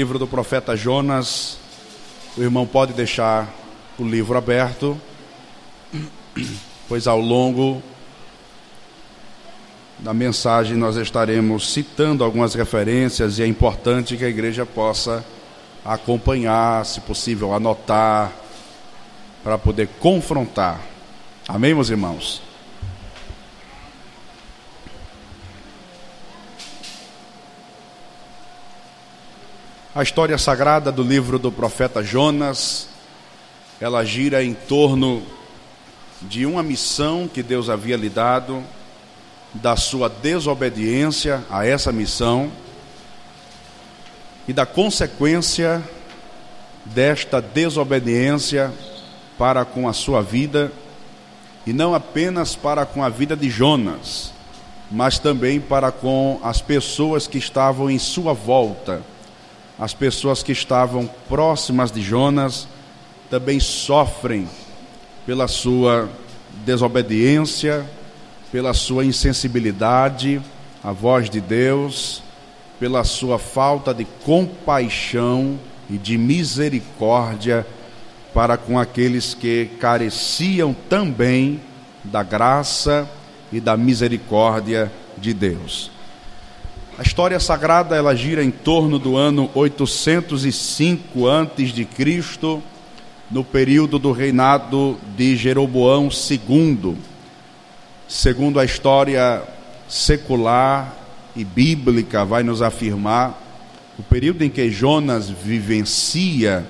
livro do profeta Jonas. O irmão pode deixar o livro aberto, pois ao longo da mensagem nós estaremos citando algumas referências e é importante que a igreja possa acompanhar, se possível, anotar, para poder confrontar. Amém, meus irmãos? A história sagrada do livro do profeta Jonas, ela gira em torno de uma missão que Deus havia lhe dado, da sua desobediência a essa missão e da consequência desta desobediência para com a sua vida e não apenas para com a vida de Jonas, mas também para com as pessoas que estavam em sua volta as pessoas que estavam próximas de Jonas também sofrem pela sua desobediência, pela sua insensibilidade à voz de Deus, pela sua falta de compaixão e de misericórdia para com aqueles que careciam também da graça e da misericórdia de Deus. A história sagrada ela gira em torno do ano 805 antes de Cristo, no período do reinado de Jeroboão II. Segundo a história secular e bíblica vai nos afirmar, o período em que Jonas vivencia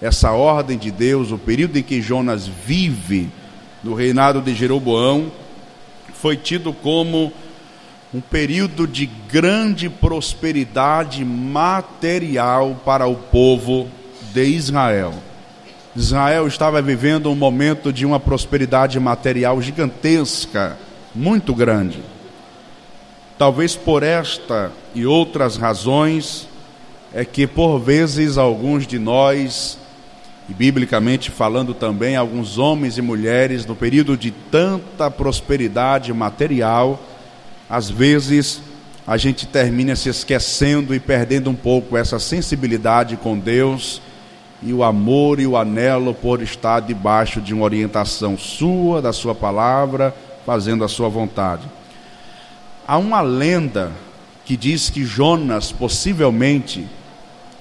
essa ordem de Deus, o período em que Jonas vive no reinado de Jeroboão, foi tido como um período de grande prosperidade material para o povo de Israel. Israel estava vivendo um momento de uma prosperidade material gigantesca, muito grande. Talvez por esta e outras razões é que por vezes alguns de nós, e biblicamente falando também, alguns homens e mulheres, no período de tanta prosperidade material, às vezes a gente termina se esquecendo e perdendo um pouco essa sensibilidade com Deus e o amor e o anelo por estar debaixo de uma orientação sua, da sua palavra, fazendo a sua vontade. Há uma lenda que diz que Jonas possivelmente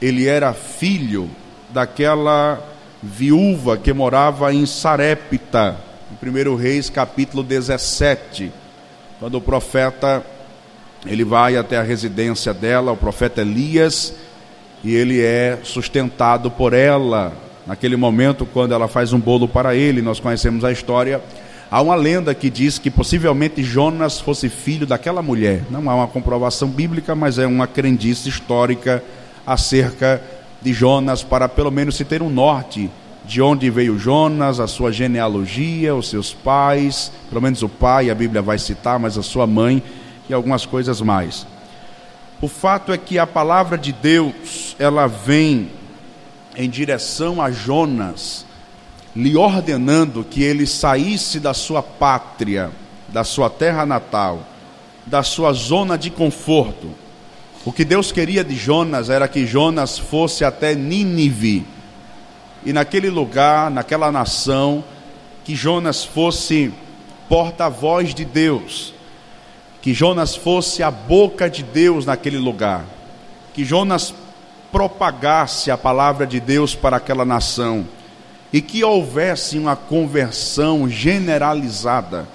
ele era filho daquela viúva que morava em Sarepta, no 1 Reis capítulo 17 quando o profeta ele vai até a residência dela, o profeta Elias, e ele é sustentado por ela. Naquele momento, quando ela faz um bolo para ele, nós conhecemos a história. Há uma lenda que diz que possivelmente Jonas fosse filho daquela mulher. Não há uma comprovação bíblica, mas é uma crendice histórica acerca de Jonas, para pelo menos se ter um norte de onde veio Jonas, a sua genealogia, os seus pais, pelo menos o pai, a Bíblia vai citar, mas a sua mãe e algumas coisas mais. O fato é que a palavra de Deus, ela vem em direção a Jonas, lhe ordenando que ele saísse da sua pátria, da sua terra natal, da sua zona de conforto. O que Deus queria de Jonas era que Jonas fosse até Nínive, e naquele lugar, naquela nação, que Jonas fosse porta-voz de Deus, que Jonas fosse a boca de Deus naquele lugar, que Jonas propagasse a palavra de Deus para aquela nação e que houvesse uma conversão generalizada,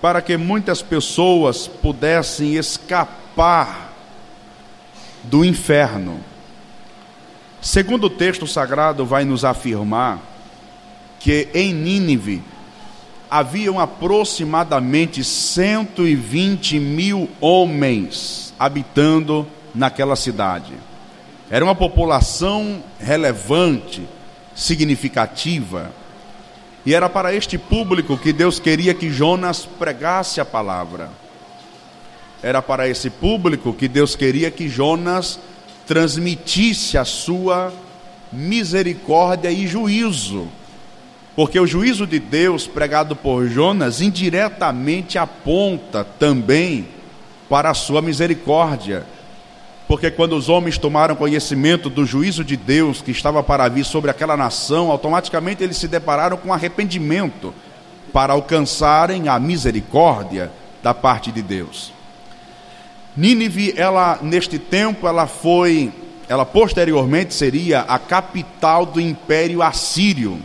para que muitas pessoas pudessem escapar do inferno Segundo o texto sagrado vai nos afirmar que em Nínive haviam aproximadamente 120 mil homens habitando naquela cidade. Era uma população relevante, significativa. E era para este público que Deus queria que Jonas pregasse a palavra. Era para esse público que Deus queria que Jonas transmitisse a sua misericórdia e juízo. Porque o juízo de Deus pregado por Jonas indiretamente aponta também para a sua misericórdia. porque quando os homens tomaram conhecimento do juízo de Deus que estava para vir sobre aquela nação, automaticamente eles se depararam com arrependimento para alcançarem a misericórdia da parte de Deus. Nínive, ela neste tempo, ela foi, ela posteriormente seria a capital do Império Assírio.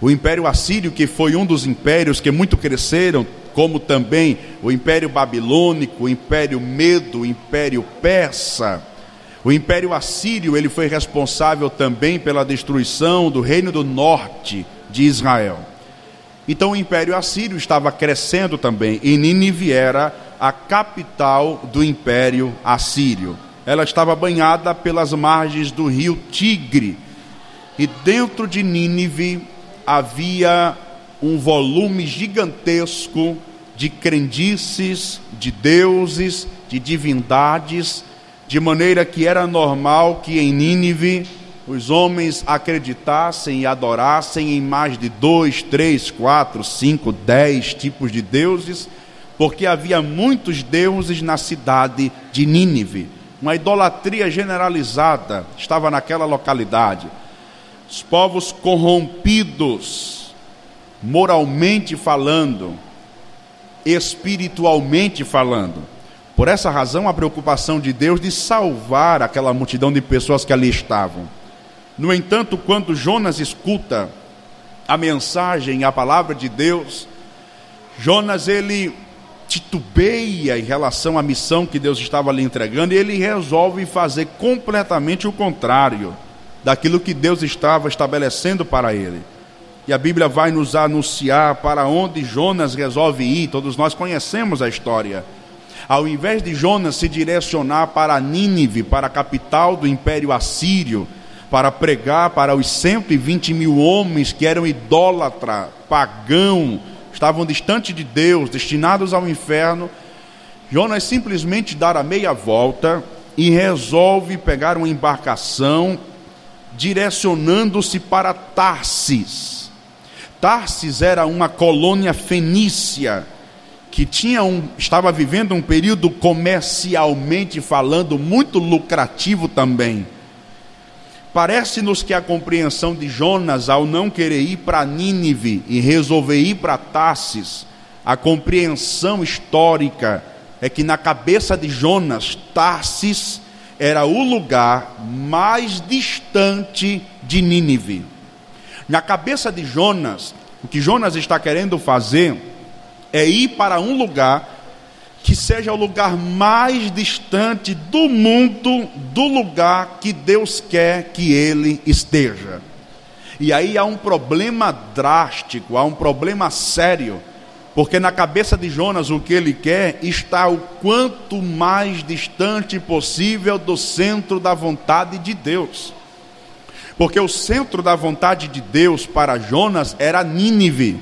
O Império Assírio, que foi um dos impérios que muito cresceram, como também o Império Babilônico, o Império Medo, o Império Persa. O Império Assírio, ele foi responsável também pela destruição do reino do norte de Israel. Então o Império Assírio estava crescendo também, e Nínive era a capital do Império Assírio. Ela estava banhada pelas margens do rio Tigre, e dentro de Nínive havia um volume gigantesco de crendices, de deuses, de divindades, de maneira que era normal que em Nínive os homens acreditassem e adorassem em mais de dois, três, quatro, cinco, dez tipos de deuses, porque havia muitos deuses na cidade de Nínive. Uma idolatria generalizada estava naquela localidade. Os povos corrompidos, moralmente falando, espiritualmente falando. Por essa razão, a preocupação de Deus de salvar aquela multidão de pessoas que ali estavam. No entanto, quando Jonas escuta a mensagem, a palavra de Deus, Jonas ele titubeia em relação à missão que Deus estava lhe entregando e ele resolve fazer completamente o contrário daquilo que Deus estava estabelecendo para ele. E a Bíblia vai nos anunciar para onde Jonas resolve ir, todos nós conhecemos a história. Ao invés de Jonas se direcionar para Nínive, para a capital do Império Assírio, para pregar para os 120 mil homens que eram idólatra, pagão, estavam distantes de Deus, destinados ao inferno, Jonas simplesmente dá a meia volta e resolve pegar uma embarcação direcionando-se para Tarsis. Tarsis era uma colônia fenícia que tinha um, estava vivendo um período comercialmente falando muito lucrativo também. Parece-nos que a compreensão de Jonas ao não querer ir para Nínive e resolver ir para Tarsis, a compreensão histórica é que na cabeça de Jonas, Tarsis era o lugar mais distante de Nínive. Na cabeça de Jonas, o que Jonas está querendo fazer é ir para um lugar que seja o lugar mais distante do mundo, do lugar que Deus quer que ele esteja. E aí há um problema drástico, há um problema sério, porque na cabeça de Jonas o que ele quer está o quanto mais distante possível do centro da vontade de Deus. Porque o centro da vontade de Deus para Jonas era Nínive,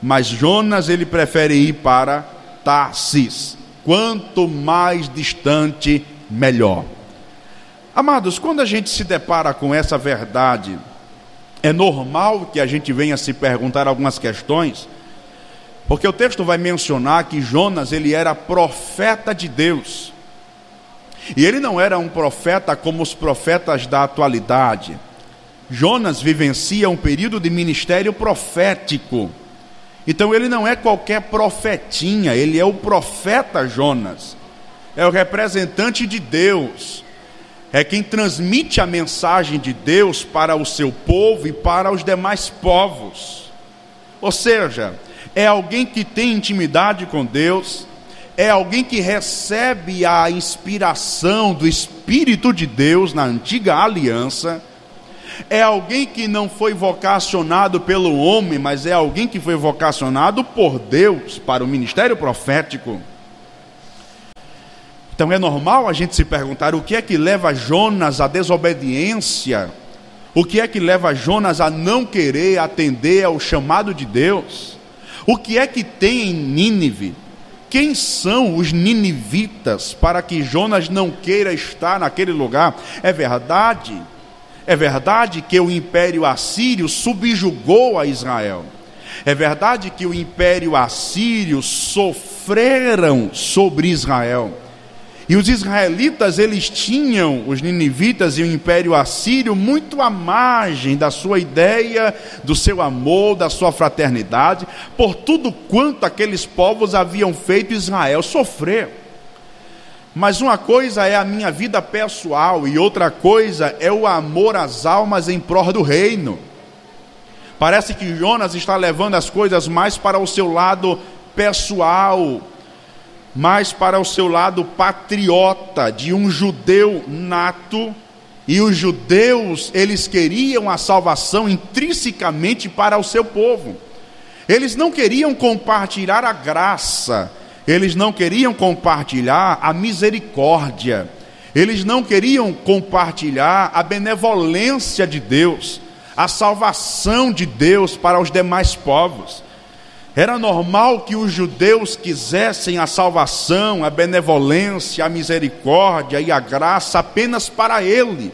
mas Jonas ele prefere ir para Tarsis. Quanto mais distante, melhor. Amados, quando a gente se depara com essa verdade, é normal que a gente venha se perguntar algumas questões, porque o texto vai mencionar que Jonas ele era profeta de Deus. E ele não era um profeta como os profetas da atualidade. Jonas vivencia um período de ministério profético. Então ele não é qualquer profetinha, ele é o profeta Jonas. É o representante de Deus. É quem transmite a mensagem de Deus para o seu povo e para os demais povos. Ou seja, é alguém que tem intimidade com Deus, é alguém que recebe a inspiração do Espírito de Deus na antiga aliança é alguém que não foi vocacionado pelo homem, mas é alguém que foi vocacionado por Deus para o ministério profético. Então é normal a gente se perguntar o que é que leva Jonas à desobediência, o que é que leva Jonas a não querer atender ao chamado de Deus, o que é que tem em Nínive, quem são os ninivitas para que Jonas não queira estar naquele lugar? É verdade é verdade que o império assírio subjugou a Israel. É verdade que o império assírio sofreram sobre Israel. E os israelitas, eles tinham, os ninivitas e o império assírio, muito à margem da sua ideia, do seu amor, da sua fraternidade, por tudo quanto aqueles povos haviam feito Israel sofrer. Mas uma coisa é a minha vida pessoal e outra coisa é o amor às almas em prol do reino. Parece que Jonas está levando as coisas mais para o seu lado pessoal, mais para o seu lado patriota, de um judeu nato. E os judeus, eles queriam a salvação intrinsecamente para o seu povo. Eles não queriam compartilhar a graça, eles não queriam compartilhar a misericórdia, eles não queriam compartilhar a benevolência de Deus, a salvação de Deus para os demais povos. Era normal que os judeus quisessem a salvação, a benevolência, a misericórdia e a graça apenas para ele.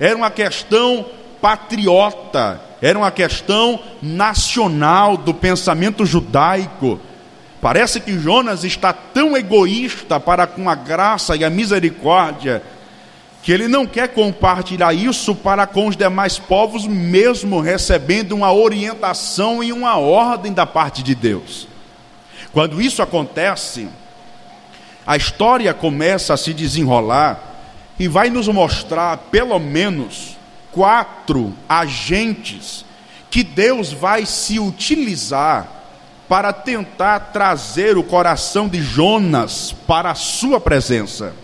Era uma questão patriota, era uma questão nacional do pensamento judaico. Parece que Jonas está tão egoísta para com a graça e a misericórdia que ele não quer compartilhar isso para com os demais povos, mesmo recebendo uma orientação e uma ordem da parte de Deus. Quando isso acontece, a história começa a se desenrolar e vai nos mostrar pelo menos quatro agentes que Deus vai se utilizar para tentar trazer o coração de Jonas para a sua presença.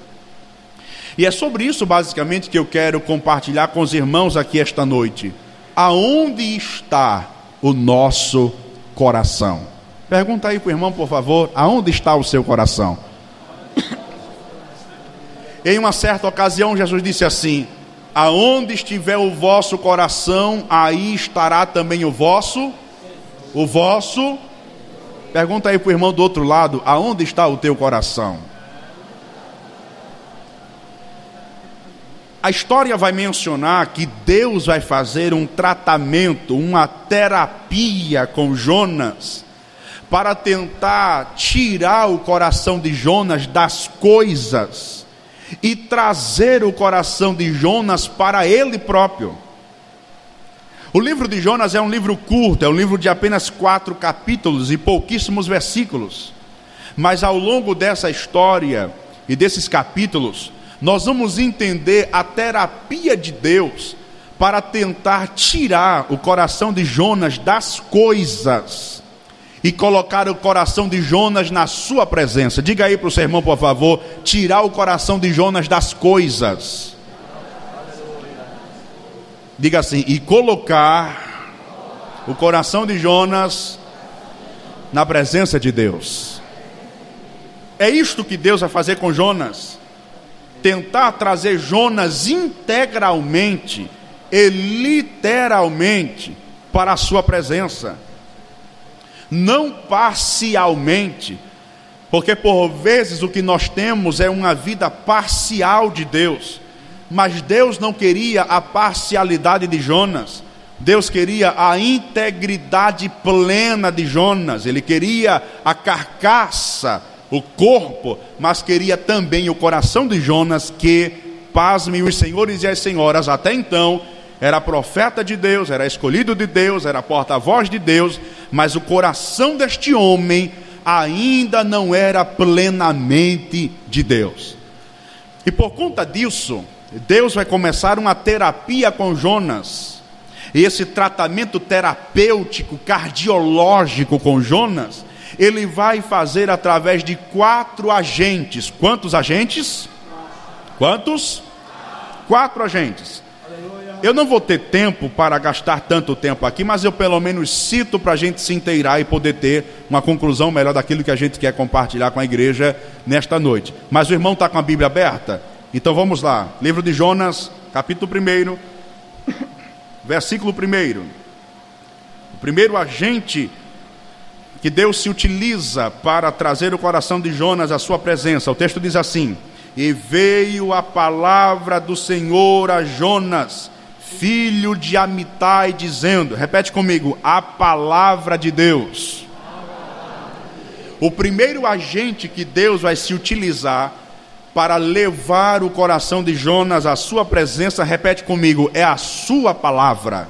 E é sobre isso, basicamente, que eu quero compartilhar com os irmãos aqui esta noite. Aonde está o nosso coração? Pergunta aí para o irmão, por favor, aonde está o seu coração? em uma certa ocasião, Jesus disse assim: Aonde estiver o vosso coração, aí estará também o vosso, o vosso. Pergunta aí para o irmão do outro lado: aonde está o teu coração? A história vai mencionar que Deus vai fazer um tratamento, uma terapia com Jonas, para tentar tirar o coração de Jonas das coisas e trazer o coração de Jonas para ele próprio. O livro de Jonas é um livro curto, é um livro de apenas quatro capítulos e pouquíssimos versículos. Mas ao longo dessa história e desses capítulos, nós vamos entender a terapia de Deus para tentar tirar o coração de Jonas das coisas e colocar o coração de Jonas na sua presença. Diga aí para o seu irmão, por favor, tirar o coração de Jonas das coisas. Diga assim, e colocar o coração de Jonas na presença de Deus. É isto que Deus vai fazer com Jonas. Tentar trazer Jonas integralmente e literalmente para a sua presença, não parcialmente, porque por vezes o que nós temos é uma vida parcial de Deus, mas Deus não queria a parcialidade de Jonas. Deus queria a integridade plena de Jonas, ele queria a carcaça o corpo, mas queria também o coração de Jonas, que, pasmem os senhores e as senhoras, até então era profeta de Deus, era escolhido de Deus, era porta-voz de Deus, mas o coração deste homem ainda não era plenamente de Deus. E por conta disso, Deus vai começar uma terapia com Jonas. E esse tratamento terapêutico, cardiológico com Jonas, ele vai fazer através de quatro agentes. Quantos agentes? Quantos? Quatro agentes. Eu não vou ter tempo para gastar tanto tempo aqui, mas eu pelo menos cito para a gente se inteirar e poder ter uma conclusão melhor daquilo que a gente quer compartilhar com a igreja nesta noite. Mas o irmão está com a Bíblia aberta? Então vamos lá. Livro de Jonas, capítulo 1, versículo 1. O primeiro agente que Deus se utiliza para trazer o coração de Jonas à sua presença. O texto diz assim: E veio a palavra do Senhor a Jonas, filho de Amitai, dizendo: Repete comigo, a palavra de Deus. O primeiro agente que Deus vai se utilizar para levar o coração de Jonas à sua presença, repete comigo, é a sua palavra.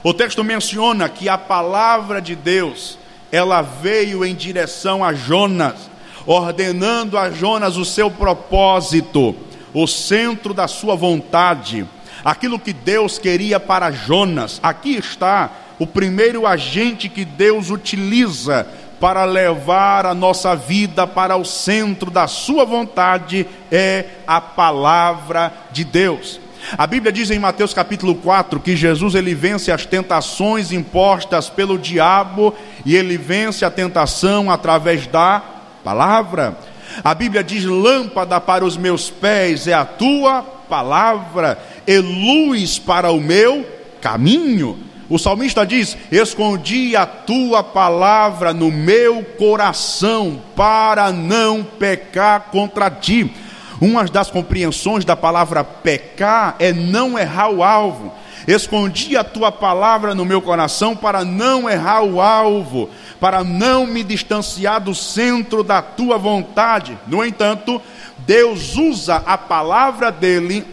O texto menciona que a palavra de Deus, ela veio em direção a Jonas, ordenando a Jonas o seu propósito, o centro da sua vontade, aquilo que Deus queria para Jonas. Aqui está o primeiro agente que Deus utiliza para levar a nossa vida para o centro da sua vontade é a palavra de Deus. A Bíblia diz em Mateus capítulo 4 que Jesus ele vence as tentações impostas pelo diabo e ele vence a tentação através da palavra. A Bíblia diz: lâmpada para os meus pés é a tua palavra, e luz para o meu caminho. O salmista diz: Escondi a tua palavra no meu coração para não pecar contra ti. Uma das compreensões da palavra pecar é não errar o alvo. Escondi a tua palavra no meu coração para não errar o alvo, para não me distanciar do centro da tua vontade. No entanto, Deus usa a palavra dele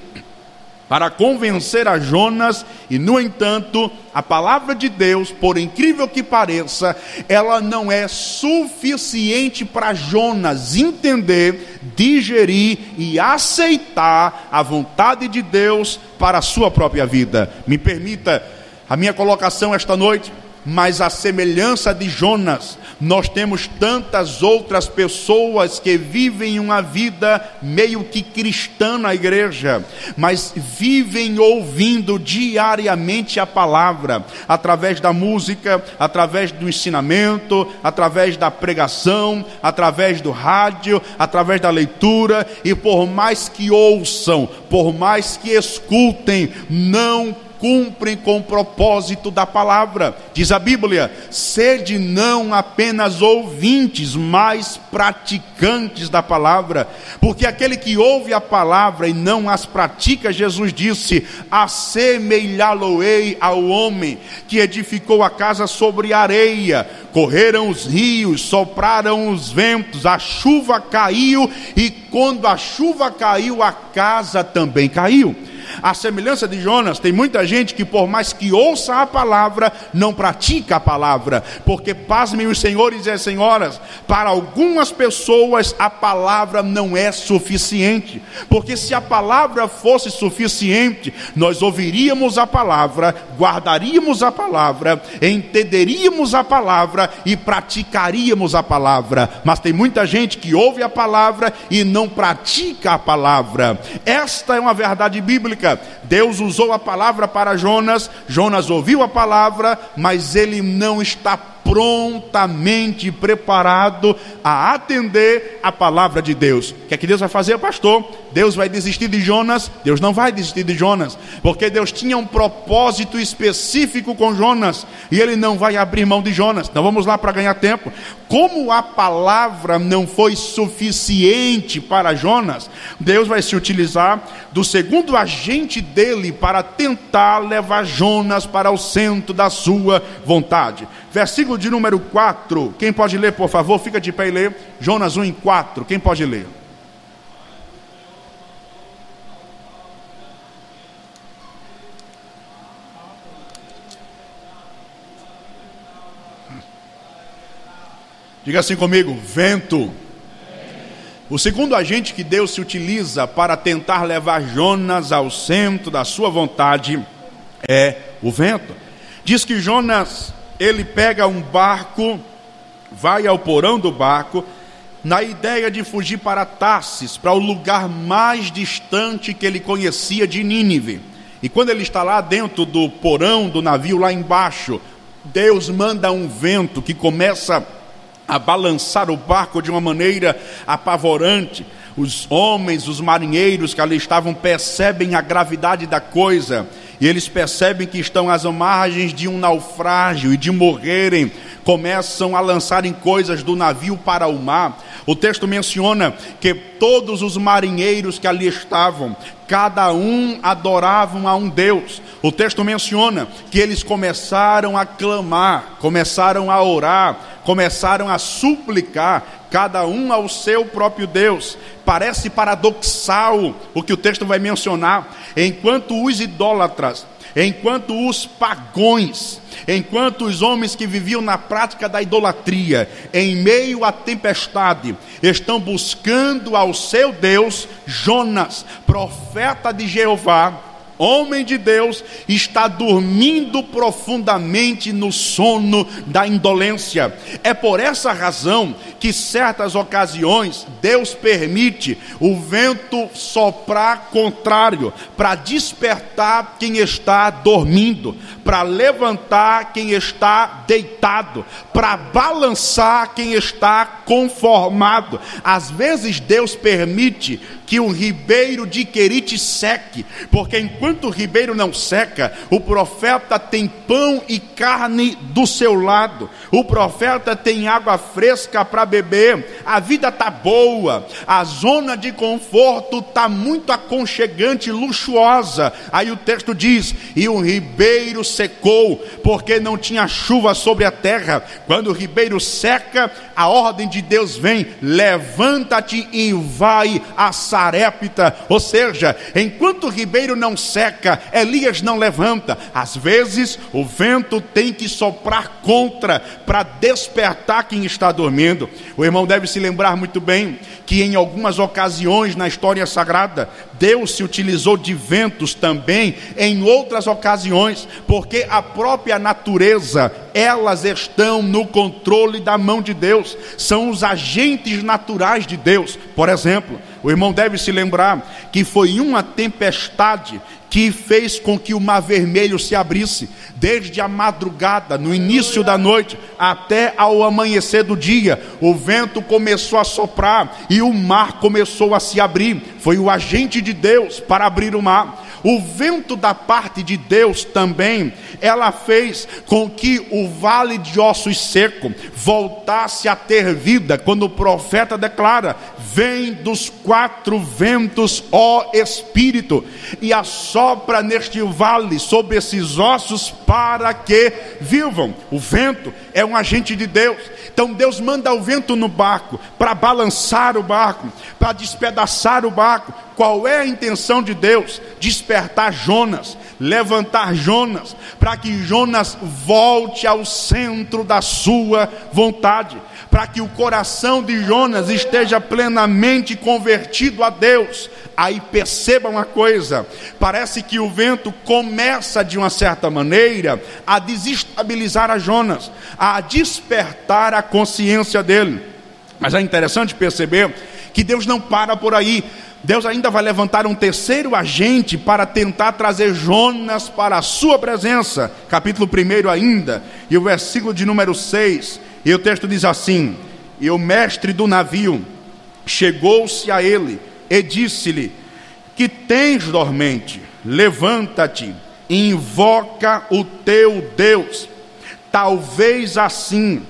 para convencer a Jonas, e no entanto, a palavra de Deus, por incrível que pareça, ela não é suficiente para Jonas entender, digerir e aceitar a vontade de Deus para a sua própria vida. Me permita a minha colocação esta noite mas a semelhança de Jonas, nós temos tantas outras pessoas que vivem uma vida meio que cristã na igreja, mas vivem ouvindo diariamente a palavra, através da música, através do ensinamento, através da pregação, através do rádio, através da leitura, e por mais que ouçam, por mais que escutem, não cumprem com o propósito da palavra. Diz a Bíblia: sede não apenas ouvintes, mas praticantes da palavra, porque aquele que ouve a palavra e não as pratica, Jesus disse: assemelhá-lo-ei ao homem que edificou a casa sobre areia, correram os rios, sopraram os ventos, a chuva caiu, e quando a chuva caiu, a casa também caiu. A semelhança de Jonas, tem muita gente que, por mais que ouça a palavra, não pratica a palavra, porque, pasmem os senhores e as senhoras, para algumas pessoas a palavra não é suficiente, porque se a palavra fosse suficiente, nós ouviríamos a palavra, guardaríamos a palavra, entenderíamos a palavra e praticaríamos a palavra, mas tem muita gente que ouve a palavra e não pratica a palavra. Esta é uma verdade bíblica Deus usou a palavra para Jonas, Jonas ouviu a palavra, mas ele não está prontamente preparado a atender a palavra de Deus. O que é que Deus vai fazer, pastor? Deus vai desistir de Jonas? Deus não vai desistir de Jonas, porque Deus tinha um propósito específico com Jonas e ele não vai abrir mão de Jonas. Então vamos lá para ganhar tempo. Como a palavra não foi suficiente para Jonas, Deus vai se utilizar do segundo agente dele para tentar levar Jonas para o centro da sua vontade. Versículo de número 4. Quem pode ler, por favor? Fica de pé e lê. Jonas 1 em 4. Quem pode ler? Diga assim comigo: vento. O segundo agente que Deus se utiliza para tentar levar Jonas ao centro da sua vontade é o vento. Diz que Jonas, ele pega um barco, vai ao porão do barco, na ideia de fugir para Tarsis, para o lugar mais distante que ele conhecia de Nínive. E quando ele está lá dentro do porão do navio, lá embaixo, Deus manda um vento que começa a balançar o barco de uma maneira apavorante. Os homens, os marinheiros que ali estavam, percebem a gravidade da coisa, e eles percebem que estão às margens de um naufrágio e de morrerem, começam a lançarem coisas do navio para o mar. O texto menciona que todos os marinheiros que ali estavam, cada um adoravam a um Deus. O texto menciona que eles começaram a clamar, começaram a orar, começaram a suplicar, cada um ao seu próprio Deus. Parece paradoxal o que o texto vai mencionar. Enquanto os idólatras, enquanto os pagões, enquanto os homens que viviam na prática da idolatria, em meio à tempestade, estão buscando ao seu Deus, Jonas, profeta de Jeová, homem de Deus, está dormindo profundamente no sono da indolência. É por essa razão que certas ocasiões Deus permite o vento soprar contrário para despertar quem está dormindo, para levantar quem está deitado, para balançar quem está conformado. Às vezes Deus permite que o ribeiro de Querite seque, porque enquanto o ribeiro não seca, o profeta tem pão e carne do seu lado, o profeta tem água fresca para beber, a vida está boa, a zona de conforto está muito aconchegante, luxuosa. Aí o texto diz: e o ribeiro secou, porque não tinha chuva sobre a terra. Quando o ribeiro seca, a ordem de Deus vem: levanta-te e vai a Sarepta. Ou seja, enquanto o ribeiro não seca, Elias não levanta. Às vezes o vento tem que soprar contra para despertar quem está dormindo. O irmão deve se lembrar muito bem que em algumas ocasiões na história sagrada, Deus se utilizou de ventos também em outras ocasiões, porque a própria natureza, elas estão no controle da mão de Deus, são os agentes naturais de Deus. Por exemplo, o irmão deve se lembrar que foi uma tempestade que fez com que o mar vermelho se abrisse, desde a madrugada, no início da noite, até ao amanhecer do dia. O vento começou a soprar e o mar começou a se abrir. Foi o agente de Deus para abrir o mar. O vento da parte de Deus também, ela fez com que o vale de ossos seco voltasse a ter vida, quando o profeta declara: Vem dos quatro ventos, ó Espírito, e assopra neste vale sobre esses ossos para que vivam. O vento é um agente de Deus. Então Deus manda o vento no barco para balançar o barco, para despedaçar o barco, qual é a intenção de Deus? Despertar Jonas, levantar Jonas, para que Jonas volte ao centro da sua vontade, para que o coração de Jonas esteja plenamente convertido a Deus. Aí perceba uma coisa: parece que o vento começa de uma certa maneira a desestabilizar a Jonas, a despertar a consciência dele. Mas é interessante perceber que Deus não para por aí. Deus ainda vai levantar um terceiro agente para tentar trazer Jonas para a sua presença. Capítulo 1 ainda, e o versículo de número 6. E o texto diz assim: E o mestre do navio chegou-se a ele e disse-lhe: Que tens dormente? Levanta-te, invoca o teu Deus. Talvez assim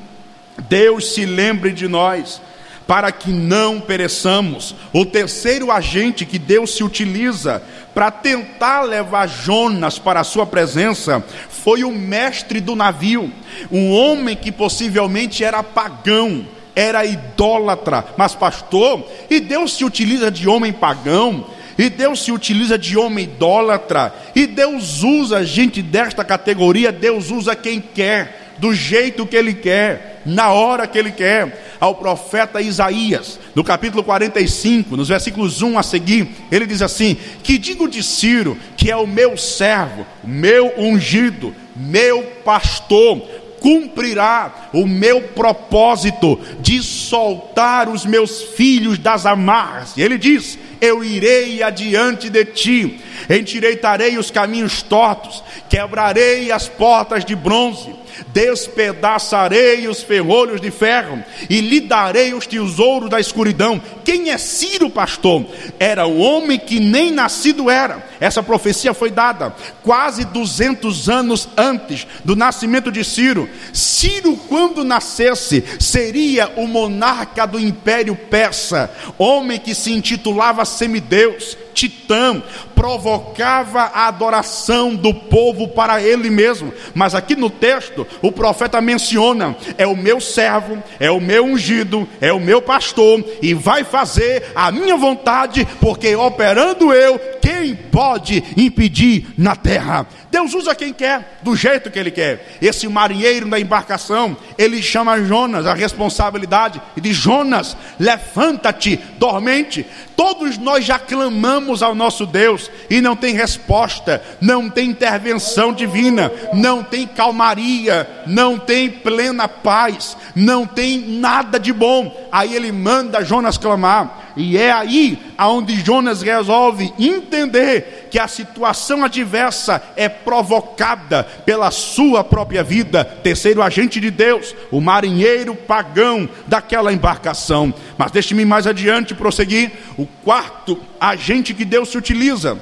Deus se lembre de nós para que não pereçamos. O terceiro agente que Deus se utiliza para tentar levar Jonas para a sua presença foi o mestre do navio, um homem que possivelmente era pagão, era idólatra, mas pastor, e Deus se utiliza de homem pagão, e Deus se utiliza de homem idólatra, e Deus usa gente desta categoria, Deus usa quem quer, do jeito que Ele quer, na hora que Ele quer ao profeta Isaías, no capítulo 45, nos versículos 1 a seguir, ele diz assim: Que digo de Ciro, que é o meu servo, meu ungido, meu pastor, cumprirá o meu propósito de soltar os meus filhos das amarras. E ele diz: Eu irei adiante de ti, endireitarei os caminhos tortos, quebrarei as portas de bronze despedaçarei os ferrolhos de ferro e lhe darei os tesouros da escuridão. Quem é Ciro, pastor? Era o homem que nem nascido era. Essa profecia foi dada quase 200 anos antes do nascimento de Ciro. Ciro, quando nascesse, seria o monarca do império persa, homem que se intitulava semideus, titã, provocava a adoração do povo para ele mesmo. Mas aqui no texto, o profeta menciona: é o meu servo, é o meu ungido, é o meu pastor, e vai fazer a minha vontade, porque operando eu, quem pode impedir na terra? Deus usa quem quer, do jeito que Ele quer. Esse marinheiro da embarcação, ele chama Jonas, a responsabilidade, e diz: Jonas, levanta-te, dormente. Todos nós já clamamos ao nosso Deus e não tem resposta, não tem intervenção divina, não tem calmaria, não tem plena paz, não tem nada de bom. Aí ele manda Jonas clamar. E é aí aonde Jonas resolve entender que a situação adversa é provocada pela sua própria vida. Terceiro agente de Deus, o marinheiro pagão daquela embarcação. Mas deixe-me mais adiante prosseguir. O quarto agente que Deus se utiliza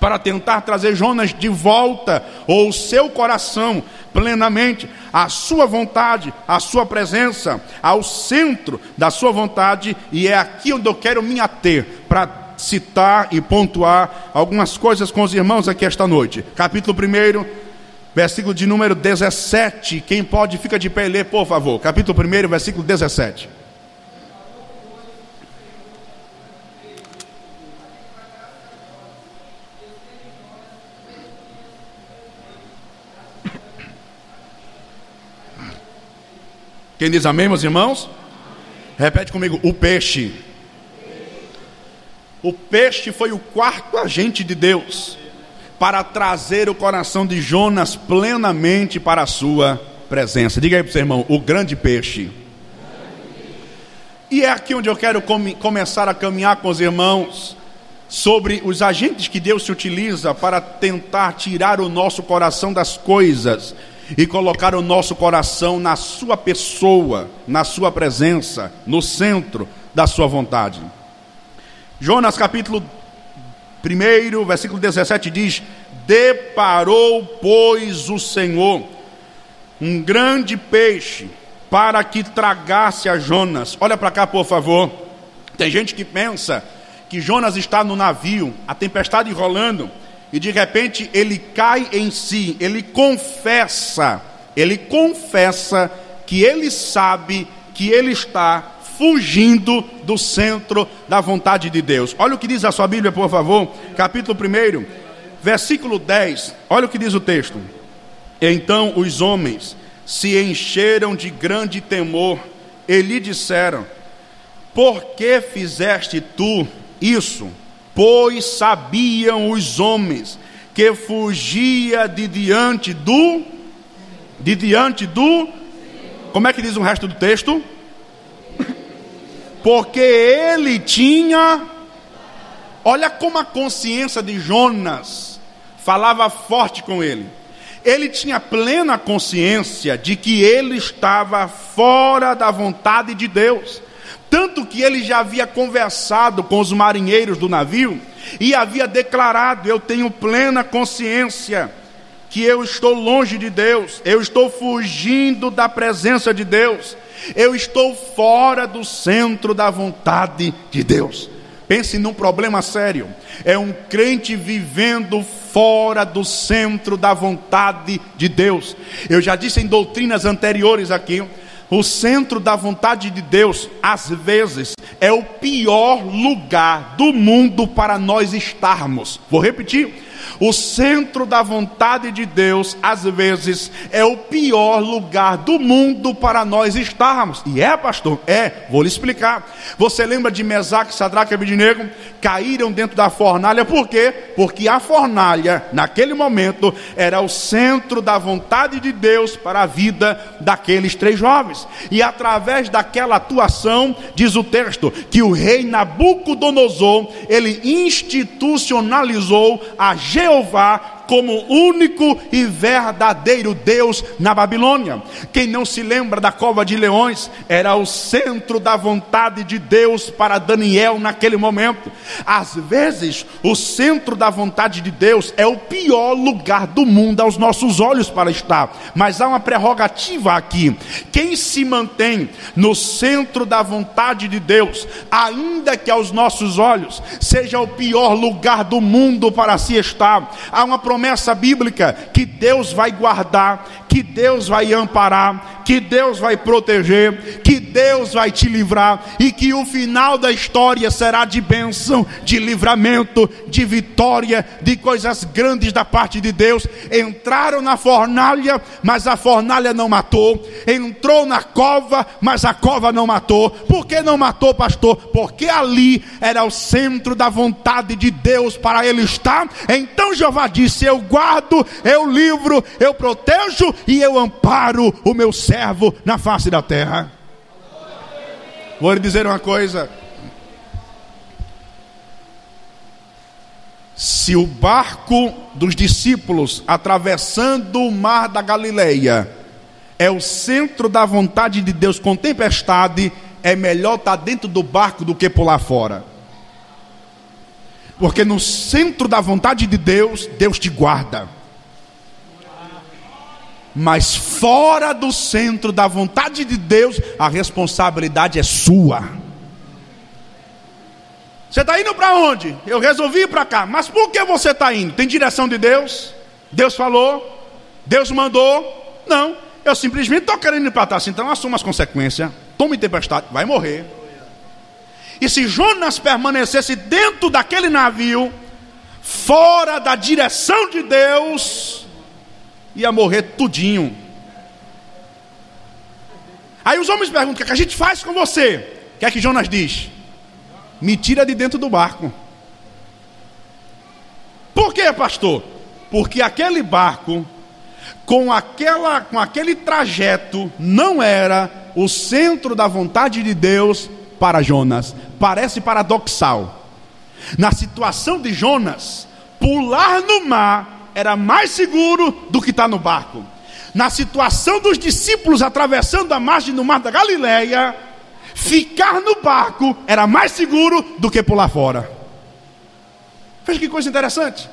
para tentar trazer Jonas de volta, ou o seu coração, plenamente, a sua vontade, a sua presença, ao centro da sua vontade, e é aqui onde eu quero me ater, para citar e pontuar algumas coisas com os irmãos aqui esta noite. Capítulo 1, versículo de número 17. Quem pode, fica de pé e lê, por favor. Capítulo 1, versículo 17. Quem diz amém, meus irmãos? Repete comigo: o peixe. O peixe foi o quarto agente de Deus para trazer o coração de Jonas plenamente para a sua presença. Diga aí para o seu irmão: o grande peixe. E é aqui onde eu quero come, começar a caminhar com os irmãos sobre os agentes que Deus se utiliza para tentar tirar o nosso coração das coisas e colocar o nosso coração na Sua pessoa, na Sua presença, no centro da Sua vontade. Jonas capítulo 1, versículo 17 diz: Deparou, pois, o Senhor um grande peixe para que tragasse a Jonas. Olha para cá, por favor. Tem gente que pensa que Jonas está no navio, a tempestade rolando, e de repente ele cai em si, ele confessa, ele confessa que ele sabe que ele está fugindo do centro da vontade de Deus. Olha o que diz a sua Bíblia, por favor, capítulo 1, versículo 10. Olha o que diz o texto. Então os homens se encheram de grande temor e lhe disseram: Por que fizeste tu isso? Pois sabiam os homens que fugia de diante do de diante do Como é que diz o resto do texto? Porque ele tinha Olha como a consciência de Jonas falava forte com ele. Ele tinha plena consciência de que ele estava fora da vontade de Deus. Tanto que ele já havia conversado com os marinheiros do navio e havia declarado: Eu tenho plena consciência que eu estou longe de Deus, eu estou fugindo da presença de Deus, eu estou fora do centro da vontade de Deus. Pense num problema sério. É um crente vivendo fora do centro da vontade de Deus. Eu já disse em doutrinas anteriores aqui o centro da vontade de Deus, às vezes, é o pior lugar do mundo para nós estarmos. Vou repetir o centro da vontade de Deus, às vezes, é o pior lugar do mundo para nós estarmos. E é, pastor? É, vou lhe explicar. Você lembra de Mesaque, Sadraque e Abidinego? Caíram dentro da fornalha, por quê? Porque a fornalha, naquele momento, era o centro da vontade de Deus para a vida daqueles três jovens. E através daquela atuação, diz o texto, que o rei Nabucodonosor, ele institucionalizou a Jeová como único e verdadeiro Deus na Babilônia. Quem não se lembra da cova de leões era o centro da vontade de Deus para Daniel naquele momento. Às vezes, o centro da vontade de Deus é o pior lugar do mundo aos nossos olhos para estar, mas há uma prerrogativa aqui. Quem se mantém no centro da vontade de Deus, ainda que aos nossos olhos seja o pior lugar do mundo para se estar, há uma promessa bíblica que Deus vai guardar, que Deus vai amparar, que Deus vai proteger, que Deus vai te livrar e que o final da história será de bênção, de livramento, de vitória, de coisas grandes da parte de Deus. Entraram na fornalha, mas a fornalha não matou. Entrou na cova, mas a cova não matou. Por que não matou, pastor? Porque ali era o centro da vontade de Deus para ele estar. Então Jeová disse: Eu guardo, eu livro, eu protejo e eu amparo o meu servo na face da terra. Vou lhe dizer uma coisa. Se o barco dos discípulos atravessando o mar da Galileia é o centro da vontade de Deus com tempestade, é melhor estar dentro do barco do que pular fora. Porque no centro da vontade de Deus, Deus te guarda. Mas fora do centro da vontade de Deus, a responsabilidade é sua. Você está indo para onde? Eu resolvi ir para cá. Mas por que você está indo? Tem direção de Deus? Deus falou? Deus mandou? Não. Eu simplesmente estou querendo ir para trás. Então assuma as consequências. Tome tempestade. Vai morrer. E se Jonas permanecesse dentro daquele navio, fora da direção de Deus, ia morrer tudinho. Aí os homens perguntam: o que, é que a gente faz com você? O que é que Jonas diz? Me tira de dentro do barco. Por quê, pastor? Porque aquele barco, com, aquela, com aquele trajeto, não era o centro da vontade de Deus para Jonas. Parece paradoxal. Na situação de Jonas, pular no mar era mais seguro do que estar tá no barco. Na situação dos discípulos atravessando a margem do mar da Galileia, ficar no barco era mais seguro do que pular fora. Veja que coisa interessante.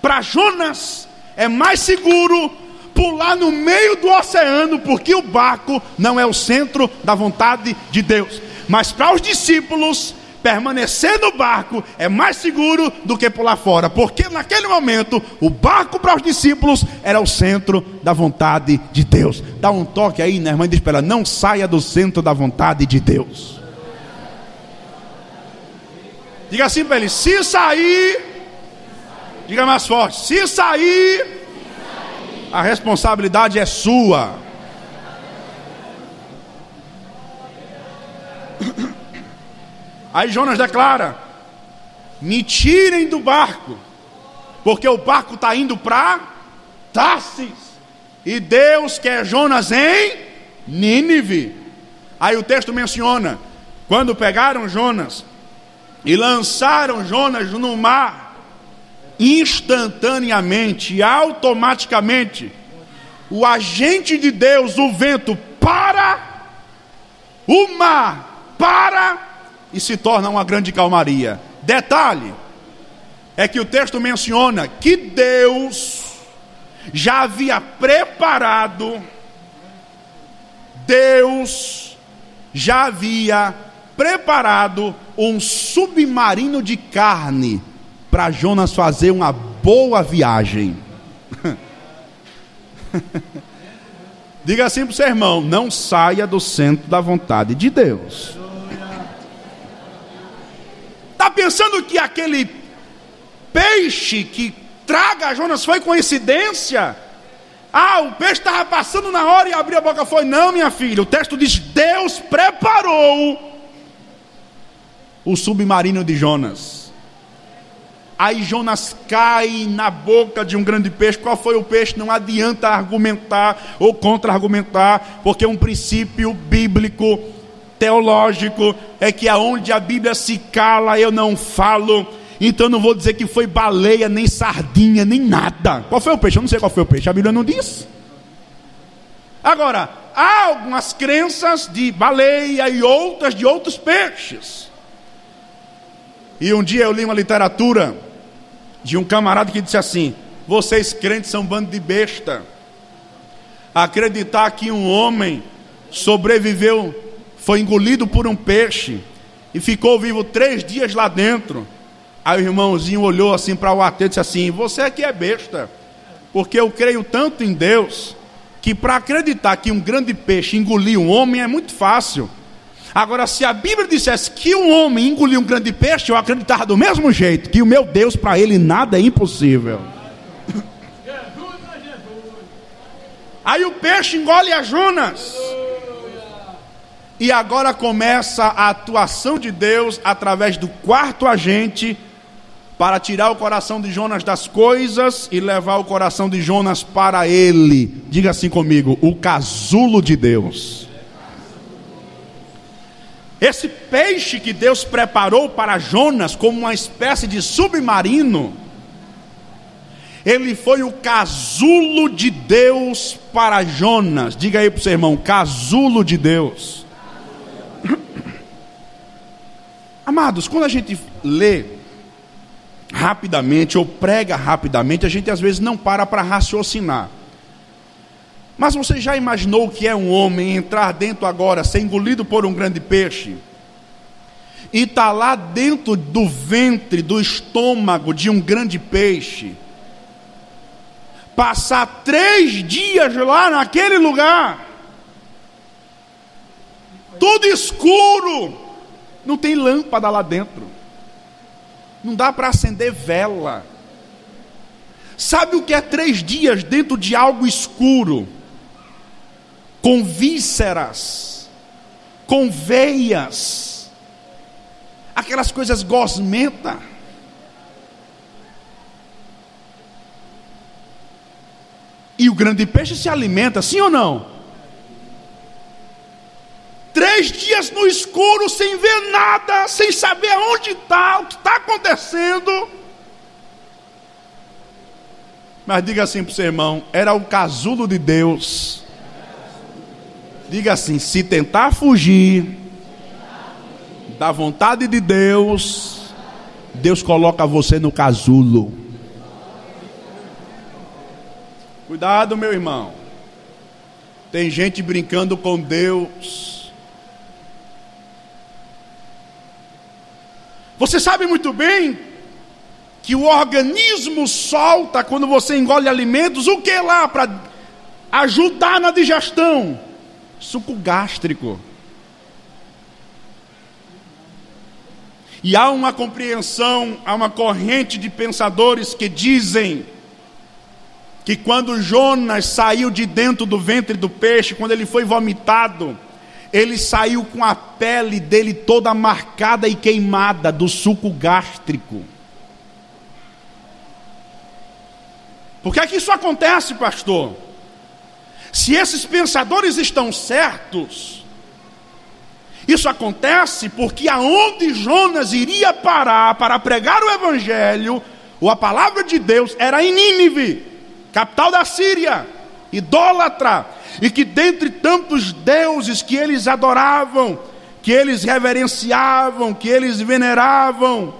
Para Jonas é mais seguro pular no meio do oceano, porque o barco não é o centro da vontade de Deus. Mas para os discípulos permanecer no barco é mais seguro do que pular fora, porque naquele momento o barco para os discípulos era o centro da vontade de Deus. Dá um toque aí, né, irmã? Diz para ela: não saia do centro da vontade de Deus. Diga assim para ele: se sair, diga mais forte: se sair, a responsabilidade é sua. Aí Jonas declara: Me tirem do barco, porque o barco está indo para Tarsis, e Deus quer Jonas em Nínive. Aí o texto menciona: quando pegaram Jonas e lançaram Jonas no mar, instantaneamente, automaticamente, o agente de Deus, o vento, para, o mar para e se torna uma grande calmaria. Detalhe: é que o texto menciona que Deus já havia preparado, Deus já havia preparado um submarino de carne para Jonas fazer uma boa viagem. Diga assim para o seu irmão: não saia do centro da vontade de Deus. Está pensando que aquele peixe que traga Jonas foi coincidência? Ah, o peixe estava passando na hora e abriu a boca. Foi, não, minha filha. O texto diz: Deus preparou o submarino de Jonas. Aí Jonas cai na boca de um grande peixe. Qual foi o peixe? Não adianta argumentar ou contra-argumentar, porque é um princípio bíblico teológico é que aonde a Bíblia se cala, eu não falo. Então não vou dizer que foi baleia, nem sardinha, nem nada. Qual foi o peixe? Eu não sei qual foi o peixe. A Bíblia não diz. Agora, há algumas crenças de baleia e outras de outros peixes. E um dia eu li uma literatura de um camarada que disse assim: Vocês crentes são um bando de besta. Acreditar que um homem sobreviveu, foi engolido por um peixe e ficou vivo três dias lá dentro. Aí o irmãozinho olhou assim para o ateu e disse assim: Você aqui é besta, porque eu creio tanto em Deus que para acreditar que um grande peixe engoliu um homem é muito fácil. Agora, se a Bíblia dissesse que um homem engoliu um grande peixe, eu acreditava do mesmo jeito, que o meu Deus, para ele, nada é impossível. Aí o peixe engole a Jonas. E agora começa a atuação de Deus através do quarto agente para tirar o coração de Jonas das coisas e levar o coração de Jonas para ele. Diga assim comigo: o casulo de Deus. Esse peixe que Deus preparou para Jonas como uma espécie de submarino, ele foi o casulo de Deus para Jonas. Diga aí para o seu irmão: casulo de Deus. Amados, quando a gente lê rapidamente ou prega rapidamente, a gente às vezes não para para raciocinar. Mas você já imaginou o que é um homem entrar dentro agora, ser engolido por um grande peixe? E estar tá lá dentro do ventre, do estômago de um grande peixe? Passar três dias lá naquele lugar, tudo escuro, não tem lâmpada lá dentro. Não dá para acender vela. Sabe o que é três dias dentro de algo escuro? Com vísceras, com veias, aquelas coisas gosmenta. E o grande peixe se alimenta, sim ou não? Três dias no escuro, sem ver nada, sem saber onde está, o que está acontecendo. Mas diga assim para o seu irmão: era o casulo de Deus. Diga assim: se tentar fugir da vontade de Deus, Deus coloca você no casulo. Cuidado, meu irmão. Tem gente brincando com Deus Você sabe muito bem que o organismo solta quando você engole alimentos, o que lá para ajudar na digestão? Suco gástrico. E há uma compreensão, há uma corrente de pensadores que dizem que quando Jonas saiu de dentro do ventre do peixe, quando ele foi vomitado, ele saiu com a pele dele toda marcada e queimada do suco gástrico. Por que é que isso acontece, pastor? Se esses pensadores estão certos, isso acontece porque aonde Jonas iria parar para pregar o evangelho, ou a palavra de Deus era em Nínive, capital da Síria, idólatra, e que dentre tantos deuses que eles adoravam, que eles reverenciavam, que eles veneravam,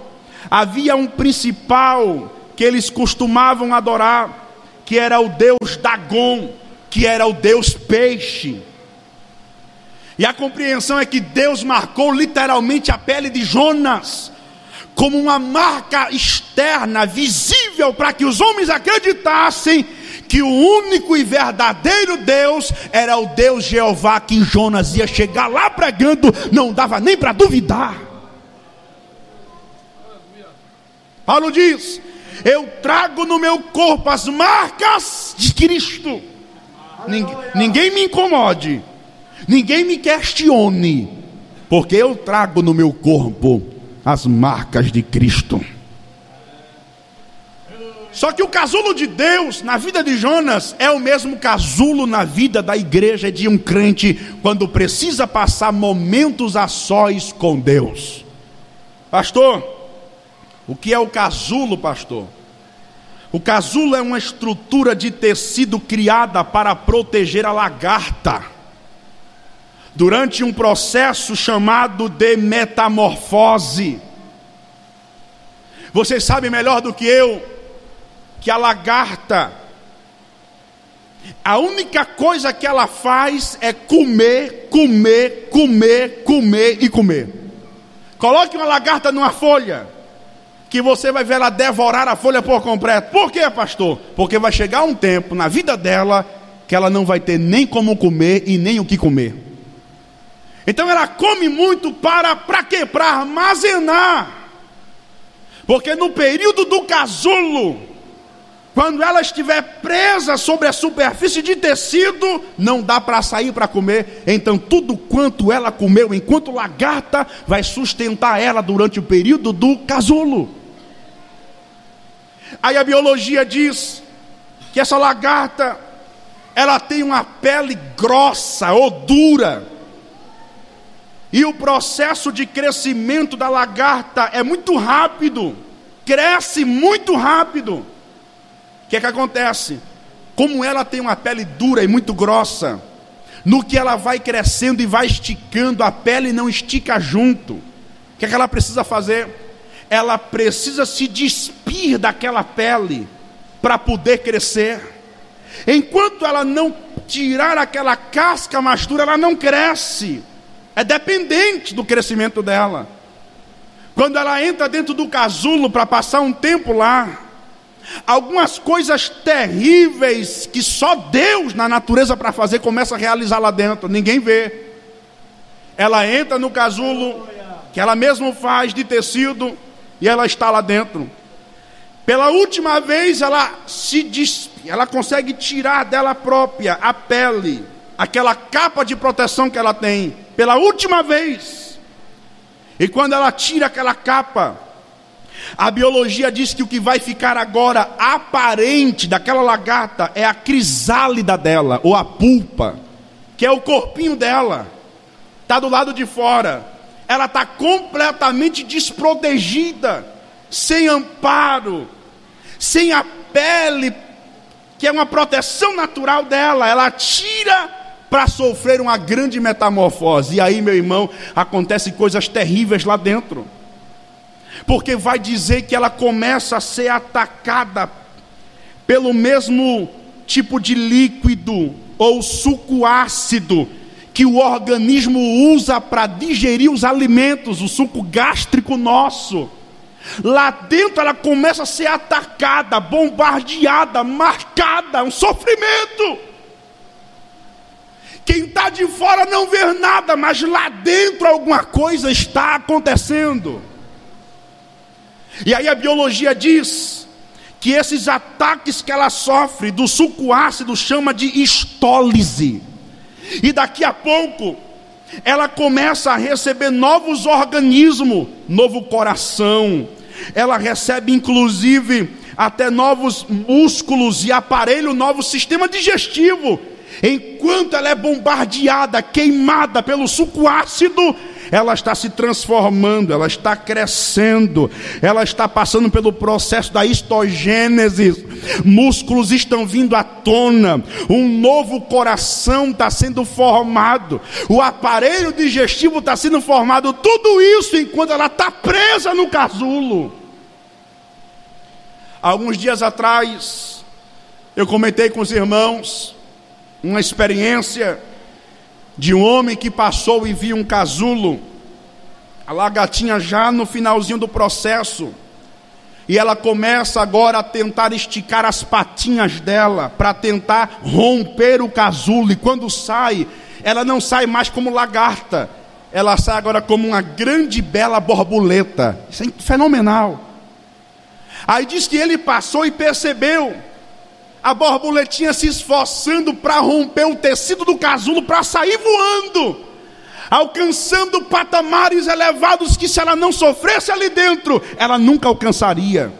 havia um principal que eles costumavam adorar, que era o deus Dagon, que era o deus peixe. E a compreensão é que Deus marcou literalmente a pele de Jonas como uma marca externa, visível, para que os homens acreditassem que o único e verdadeiro Deus era o Deus Jeová que Jonas ia chegar lá pregando, não dava nem para duvidar. Paulo diz: Eu trago no meu corpo as marcas de Cristo. Ninguém, ninguém me incomode, ninguém me questione, porque eu trago no meu corpo as marcas de Cristo. Só que o casulo de Deus na vida de Jonas é o mesmo casulo na vida da igreja de um crente quando precisa passar momentos a sós com Deus. Pastor, O que é o casulo, pastor? O casulo é uma estrutura de tecido criada para proteger a lagarta durante um processo chamado de metamorfose. Vocês sabem melhor do que eu que a lagarta, a única coisa que ela faz é comer, comer, comer, comer e comer. Coloque uma lagarta numa folha, que você vai ver ela devorar a folha por completo. Por quê, pastor? Porque vai chegar um tempo na vida dela que ela não vai ter nem como comer e nem o que comer. Então ela come muito para para quê? Para armazenar. Porque no período do casulo, quando ela estiver presa sobre a superfície de tecido, não dá para sair para comer. Então, tudo quanto ela comeu enquanto lagarta vai sustentar ela durante o período do casulo. Aí a biologia diz que essa lagarta ela tem uma pele grossa ou dura. E o processo de crescimento da lagarta é muito rápido, cresce muito rápido. Que é que acontece? Como ela tem uma pele dura e muito grossa, no que ela vai crescendo e vai esticando, a pele não estica junto. O que é que ela precisa fazer? Ela precisa se despir daquela pele para poder crescer. Enquanto ela não tirar aquela casca mais dura, ela não cresce. É dependente do crescimento dela. Quando ela entra dentro do casulo para passar um tempo lá, Algumas coisas terríveis que só Deus na natureza para fazer começa a realizar lá dentro, ninguém vê. Ela entra no casulo que ela mesma faz de tecido e ela está lá dentro. Pela última vez ela se despe, ela consegue tirar dela própria a pele, aquela capa de proteção que ela tem. Pela última vez. E quando ela tira aquela capa, a biologia diz que o que vai ficar agora aparente daquela lagarta é a crisálida dela, ou a pulpa, que é o corpinho dela, está do lado de fora. Ela está completamente desprotegida, sem amparo, sem a pele, que é uma proteção natural dela. Ela tira para sofrer uma grande metamorfose. E aí, meu irmão, acontecem coisas terríveis lá dentro porque vai dizer que ela começa a ser atacada pelo mesmo tipo de líquido ou suco ácido que o organismo usa para digerir os alimentos, o suco gástrico nosso. Lá dentro ela começa a ser atacada, bombardeada, marcada, um sofrimento. Quem está de fora não vê nada, mas lá dentro alguma coisa está acontecendo. E aí a biologia diz que esses ataques que ela sofre do suco ácido chama de estólise. E daqui a pouco ela começa a receber novos organismos, novo coração. Ela recebe inclusive até novos músculos e aparelho, novo sistema digestivo. Enquanto ela é bombardeada, queimada pelo suco ácido, ela está se transformando, ela está crescendo, ela está passando pelo processo da histogênese, músculos estão vindo à tona, um novo coração está sendo formado, o aparelho digestivo está sendo formado, tudo isso enquanto ela está presa no casulo. Alguns dias atrás, eu comentei com os irmãos uma experiência de um homem que passou e viu um casulo, a lagartinha já no finalzinho do processo, e ela começa agora a tentar esticar as patinhas dela para tentar romper o casulo, e quando sai, ela não sai mais como lagarta, ela sai agora como uma grande bela borboleta. Isso é fenomenal. Aí diz que ele passou e percebeu a borboletinha se esforçando para romper o tecido do casulo para sair voando, alcançando patamares elevados que se ela não sofresse ali dentro, ela nunca alcançaria.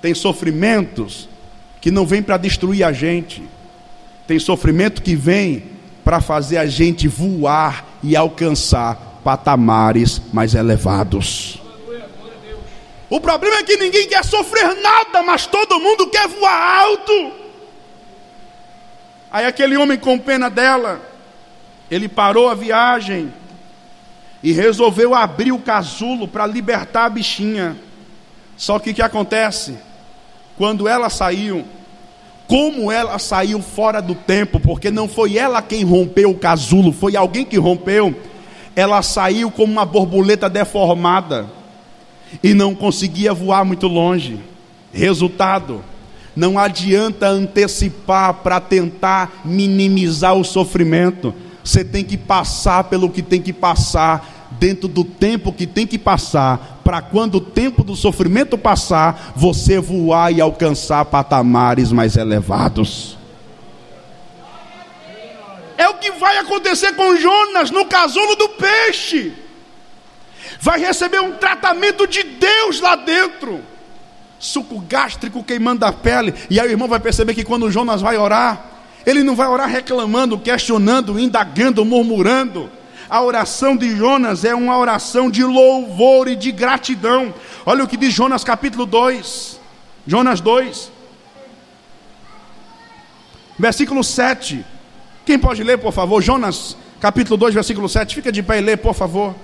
Tem sofrimentos que não vêm para destruir a gente. Tem sofrimento que vem para fazer a gente voar e alcançar patamares mais elevados. O problema é que ninguém quer sofrer nada, mas todo mundo quer voar alto. Aí aquele homem com pena dela, ele parou a viagem e resolveu abrir o casulo para libertar a bichinha. Só que o que acontece? Quando ela saiu, como ela saiu fora do tempo, porque não foi ela quem rompeu o casulo, foi alguém que rompeu, ela saiu como uma borboleta deformada e não conseguia voar muito longe. Resultado: não adianta antecipar para tentar minimizar o sofrimento. Você tem que passar pelo que tem que passar, dentro do tempo que tem que passar, para quando o tempo do sofrimento passar, você voar e alcançar patamares mais elevados. É o que vai acontecer com Jonas no casulo do peixe vai receber um tratamento de Deus lá dentro. Suco gástrico queimando a pele. E aí o irmão vai perceber que quando Jonas vai orar, ele não vai orar reclamando, questionando, indagando, murmurando. A oração de Jonas é uma oração de louvor e de gratidão. Olha o que diz Jonas capítulo 2. Jonas 2. Versículo 7. Quem pode ler, por favor? Jonas capítulo 2, versículo 7. Fica de pé e lê, por favor.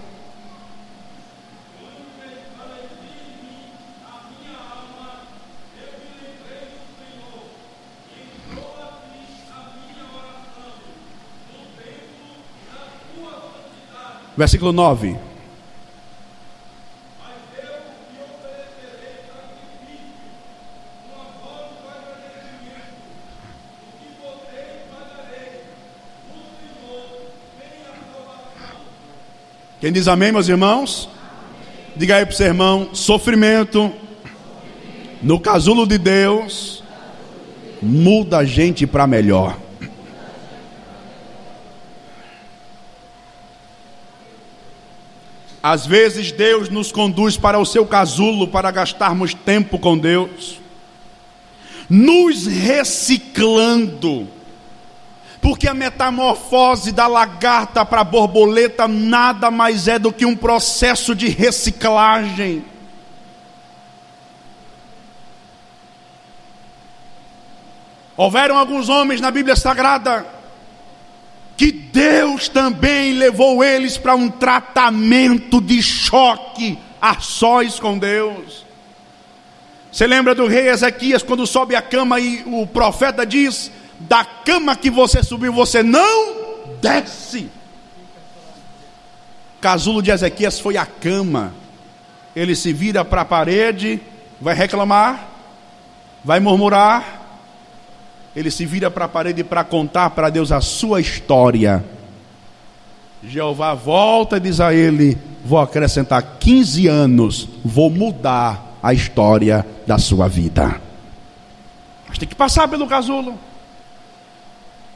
Versículo 9. Quem diz amém, meus irmãos? Diga aí para o seu irmão: sofrimento no casulo de Deus muda a gente para melhor. Às vezes Deus nos conduz para o seu casulo para gastarmos tempo com Deus, nos reciclando, porque a metamorfose da lagarta para a borboleta nada mais é do que um processo de reciclagem. Houveram alguns homens na Bíblia Sagrada que Deus também levou eles para um tratamento de choque a sós com Deus. Você lembra do rei Ezequias quando sobe a cama e o profeta diz: Da cama que você subiu, você não desce. Casulo de Ezequias foi a cama. Ele se vira para a parede, vai reclamar, vai murmurar, ele se vira para a parede para contar para Deus a sua história. Jeová volta e diz a ele: Vou acrescentar 15 anos, vou mudar a história da sua vida. Mas tem que passar pelo casulo.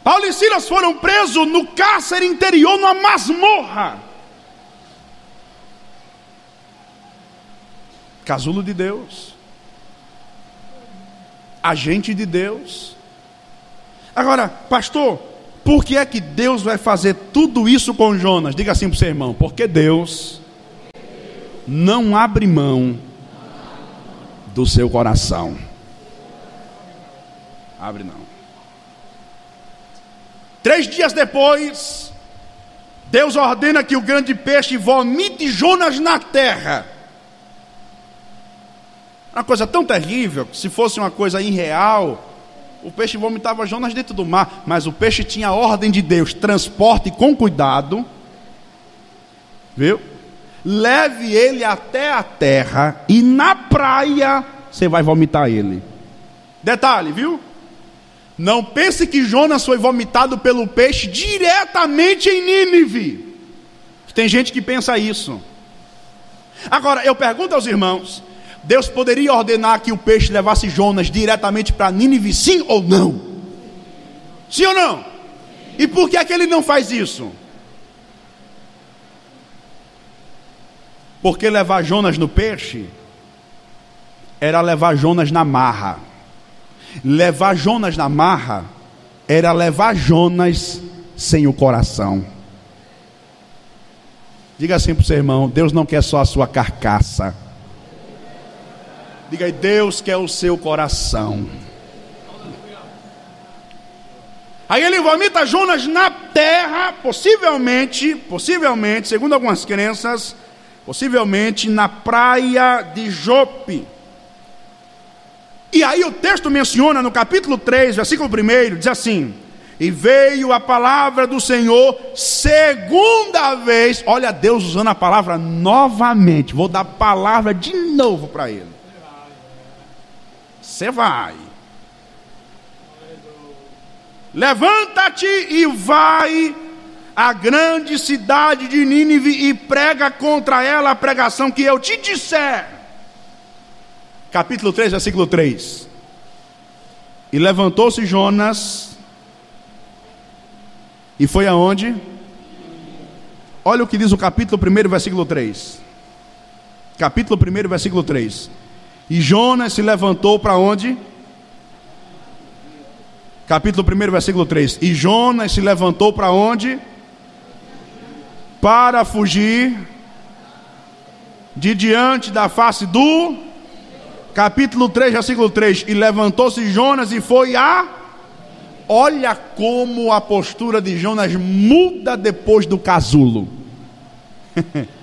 Paulo e Silas foram presos no cárcere interior, numa masmorra. Casulo de Deus, agente de Deus. Agora, pastor, por que é que Deus vai fazer tudo isso com Jonas? Diga assim para o seu irmão: porque Deus não abre mão do seu coração. Abre não. Três dias depois, Deus ordena que o grande peixe vomite Jonas na terra. Uma coisa tão terrível, se fosse uma coisa irreal, o peixe vomitava Jonas dentro do mar, mas o peixe tinha a ordem de Deus: transporte com cuidado, viu? Leve ele até a terra e na praia você vai vomitar ele. Detalhe, viu? Não pense que Jonas foi vomitado pelo peixe diretamente em Nínive. Tem gente que pensa isso. Agora, eu pergunto aos irmãos: Deus poderia ordenar que o peixe levasse Jonas diretamente para Nínive, sim ou não? Sim ou não? E por que é que ele não faz isso? Porque levar Jonas no peixe era levar Jonas na marra. Levar Jonas na marra era levar Jonas sem o coração. Diga assim para o seu irmão: Deus não quer só a sua carcaça. Diga aí, Deus quer o seu coração. Aí ele vomita Jonas na terra, possivelmente, possivelmente, segundo algumas crenças, possivelmente na praia de Jope. E aí o texto menciona no capítulo 3, versículo 1, diz assim: E veio a palavra do Senhor segunda vez. Olha Deus usando a palavra novamente. Vou dar palavra de novo para ele. Você vai. Levanta-te e vai à grande cidade de Nínive e prega contra ela a pregação que eu te disser. Capítulo 3, versículo 3. E levantou-se Jonas e foi aonde? Olha o que diz o capítulo 1, versículo 3. Capítulo 1, versículo 3. E Jonas se levantou para onde? capítulo 1, versículo 3. E Jonas se levantou para onde? Para fugir de diante da face do capítulo 3, versículo 3. E levantou-se Jonas e foi a Olha como a postura de Jonas muda depois do casulo.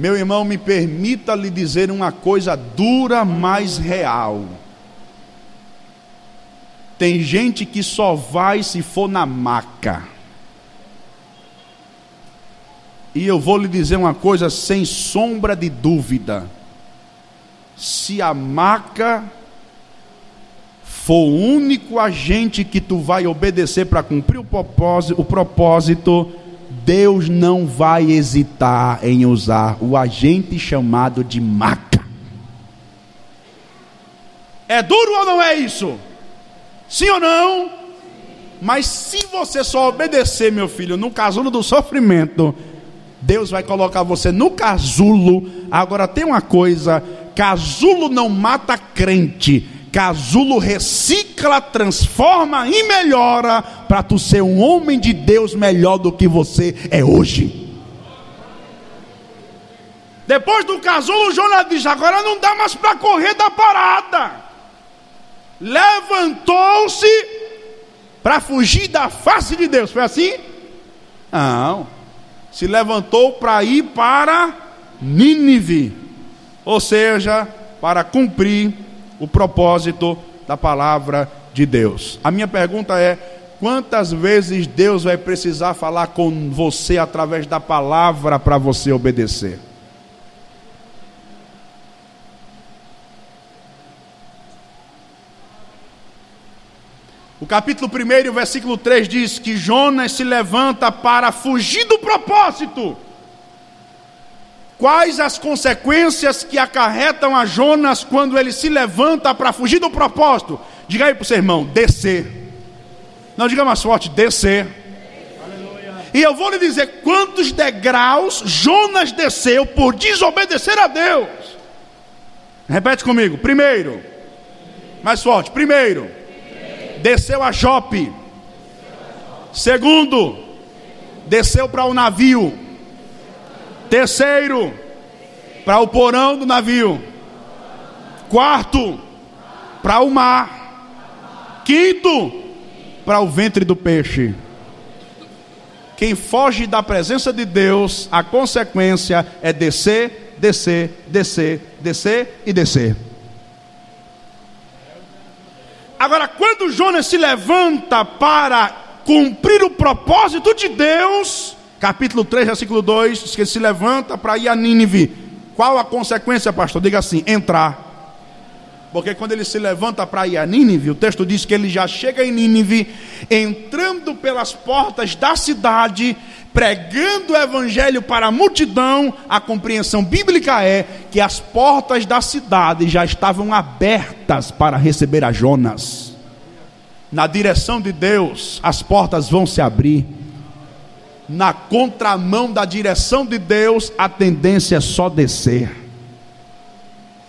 Meu irmão, me permita lhe dizer uma coisa dura, mas real. Tem gente que só vai se for na maca. E eu vou lhe dizer uma coisa sem sombra de dúvida. Se a maca for o único agente que tu vai obedecer para cumprir o propósito, o propósito Deus não vai hesitar em usar o agente chamado de maca. É duro ou não é isso? Sim ou não? Mas se você só obedecer, meu filho, no casulo do sofrimento, Deus vai colocar você no casulo. Agora tem uma coisa: casulo não mata crente Casulo recicla, transforma e melhora para tu ser um homem de Deus melhor do que você é hoje. Depois do casulo, Jonas diz: agora não dá mais para correr da parada. Levantou-se para fugir da face de Deus. Foi assim? Não. Se levantou para ir para Nínive, ou seja, para cumprir o propósito da palavra de Deus. A minha pergunta é: quantas vezes Deus vai precisar falar com você através da palavra para você obedecer? O capítulo 1, versículo 3 diz que Jonas se levanta para fugir do propósito. Quais as consequências que acarretam a Jonas quando ele se levanta para fugir do propósito? Diga aí para o seu irmão: descer. Não, diga mais forte: descer. E eu vou lhe dizer quantos degraus Jonas desceu por desobedecer a Deus. Repete comigo: primeiro, mais forte: primeiro, desceu a Jope. Segundo, desceu para o navio. Terceiro, para o porão do navio. Quarto, para o mar. Quinto, para o ventre do peixe. Quem foge da presença de Deus, a consequência é descer, descer, descer, descer e descer. Agora, quando Jonas se levanta para cumprir o propósito de Deus, capítulo 3, versículo 2, diz que ele se levanta para ir a Nínive. Qual a consequência, pastor? Diga assim: entrar. Porque quando ele se levanta para ir a Nínive, o texto diz que ele já chega em Nínive, entrando pelas portas da cidade, pregando o evangelho para a multidão. A compreensão bíblica é que as portas da cidade já estavam abertas para receber a Jonas. Na direção de Deus, as portas vão se abrir na contramão da direção de Deus, a tendência é só descer.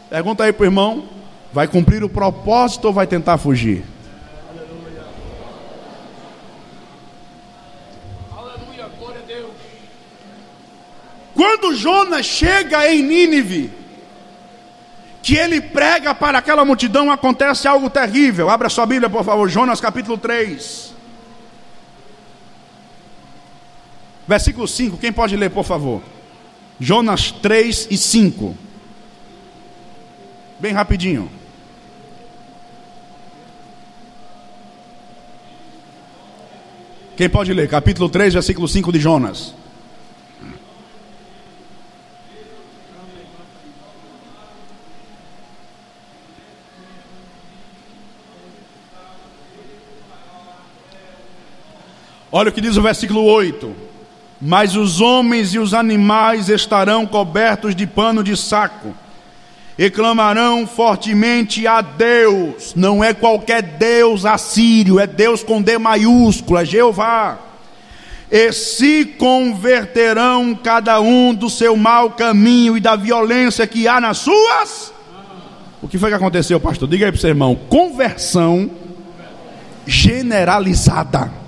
Pergunta aí para o irmão: vai cumprir o propósito ou vai tentar fugir? Aleluia. Glória a Deus. Quando Jonas chega em Nínive, que ele prega para aquela multidão, acontece algo terrível. Abra sua Bíblia, por favor, Jonas capítulo 3. Versículo 5, quem pode ler, por favor? Jonas 3 e 5. Bem rapidinho. Quem pode ler? Capítulo 3, versículo 5 de Jonas. Olha o que diz o versículo 8: Mas os homens e os animais estarão cobertos de pano de saco, e clamarão fortemente a Deus, não é qualquer Deus assírio, é Deus com D maiúscula, Jeová. E se converterão cada um do seu mau caminho e da violência que há nas suas. O que foi que aconteceu, pastor? Diga aí para o seu irmão: conversão generalizada.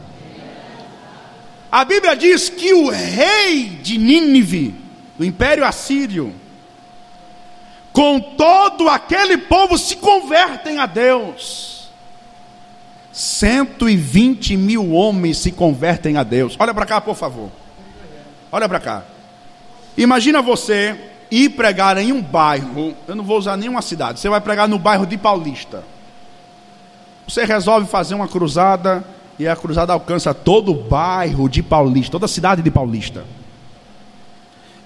A Bíblia diz que o rei de Nínive, do Império Assírio, com todo aquele povo se convertem a Deus. 120 mil homens se convertem a Deus. Olha para cá, por favor. Olha para cá. Imagina você ir pregar em um bairro. Eu não vou usar nenhuma cidade. Você vai pregar no bairro de Paulista. Você resolve fazer uma cruzada e a cruzada alcança todo o bairro de Paulista, toda a cidade de Paulista.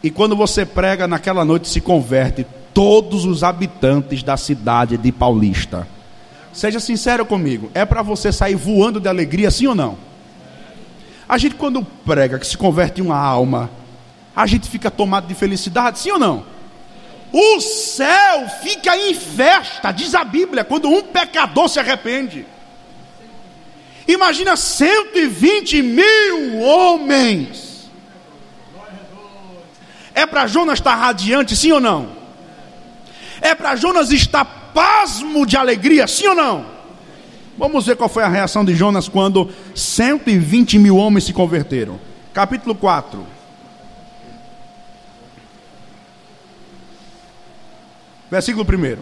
E quando você prega naquela noite, se converte todos os habitantes da cidade de Paulista. Seja sincero comigo, é para você sair voando de alegria, sim ou não? A gente, quando prega que se converte em uma alma, a gente fica tomado de felicidade, sim ou não? O céu fica em festa, diz a Bíblia, quando um pecador se arrepende. Imagina 120 mil homens. É para Jonas estar radiante, sim ou não? É para Jonas estar pasmo de alegria, sim ou não? Vamos ver qual foi a reação de Jonas quando 120 mil homens se converteram. Capítulo 4. Versículo 1.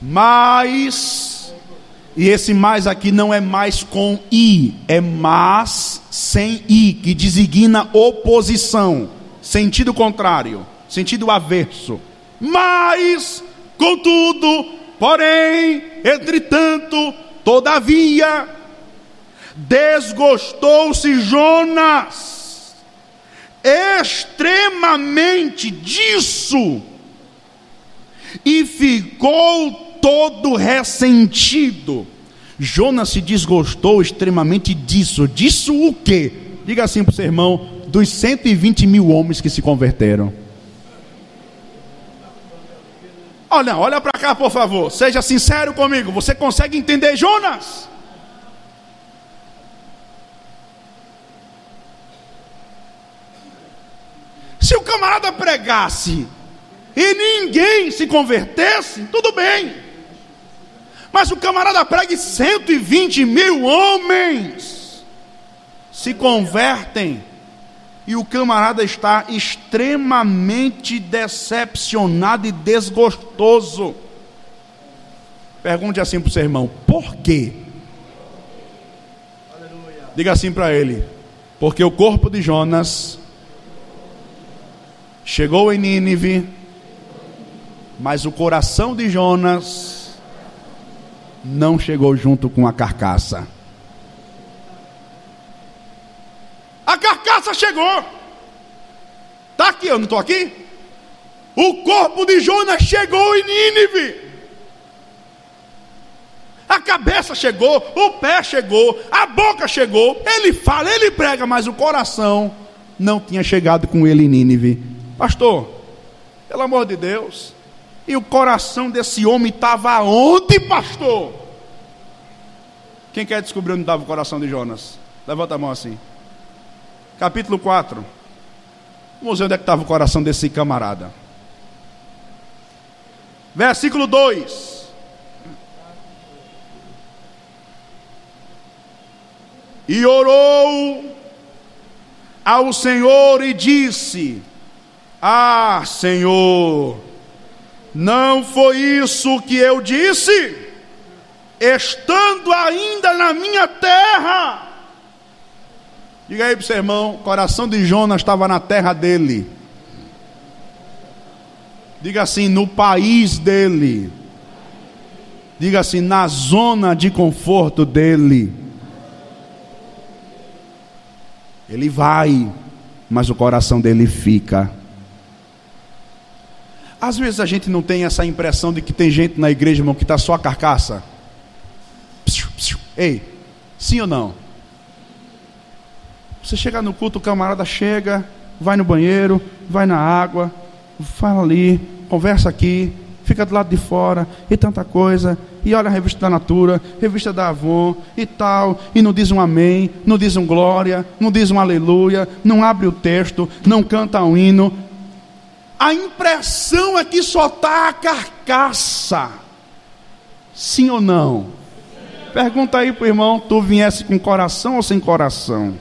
Mas e esse mais aqui não é mais com i, é mas sem i, que designa oposição, sentido contrário, sentido averso. Mas, contudo, porém, entretanto, todavia, desgostou-se Jonas extremamente disso e ficou todo ressentido. Jonas se desgostou extremamente disso. Disso o quê? Diga assim para o seu irmão: dos 120 mil homens que se converteram. Olha, olha para cá, por favor. Seja sincero comigo. Você consegue entender Jonas? Se o camarada pregasse e ninguém se convertesse, tudo bem. Mas o camarada prega 120 mil homens se convertem e o camarada está extremamente decepcionado e desgostoso. Pergunte assim para o seu irmão: por quê? Diga assim para ele: porque o corpo de Jonas chegou em Nínive, mas o coração de Jonas não chegou junto com a carcaça. A carcaça chegou. Está aqui, eu não estou aqui? O corpo de Jonas chegou em Nínive. A cabeça chegou, o pé chegou, a boca chegou. Ele fala, ele prega, mas o coração não tinha chegado com ele em Nínive. Pastor, pelo amor de Deus, e o coração desse homem estava onde, pastor? Quem quer descobrir onde estava o coração de Jonas? Levanta a mão assim. Capítulo 4. Vamos ver onde é que estava o coração desse camarada. Versículo 2. E orou ao Senhor e disse: Ah, Senhor, não foi isso que eu disse, estando ainda na minha terra. Diga aí para o seu irmão: o coração de Jonas estava na terra dele. Diga assim: no país dele. Diga assim: na zona de conforto dele. Ele vai, mas o coração dele fica. Às vezes a gente não tem essa impressão de que tem gente na igreja, irmão, que está só a carcaça. Ei, sim ou não? Você chega no culto, o camarada chega, vai no banheiro, vai na água, fala ali, conversa aqui, fica do lado de fora, e tanta coisa, e olha a revista da Natura, revista da Avon e tal, e não diz um amém, não diz um glória, não diz um aleluia, não abre o texto, não canta um hino. A impressão é que só está a carcaça. Sim ou não? Pergunta aí para o irmão: tu viesse com coração ou sem coração?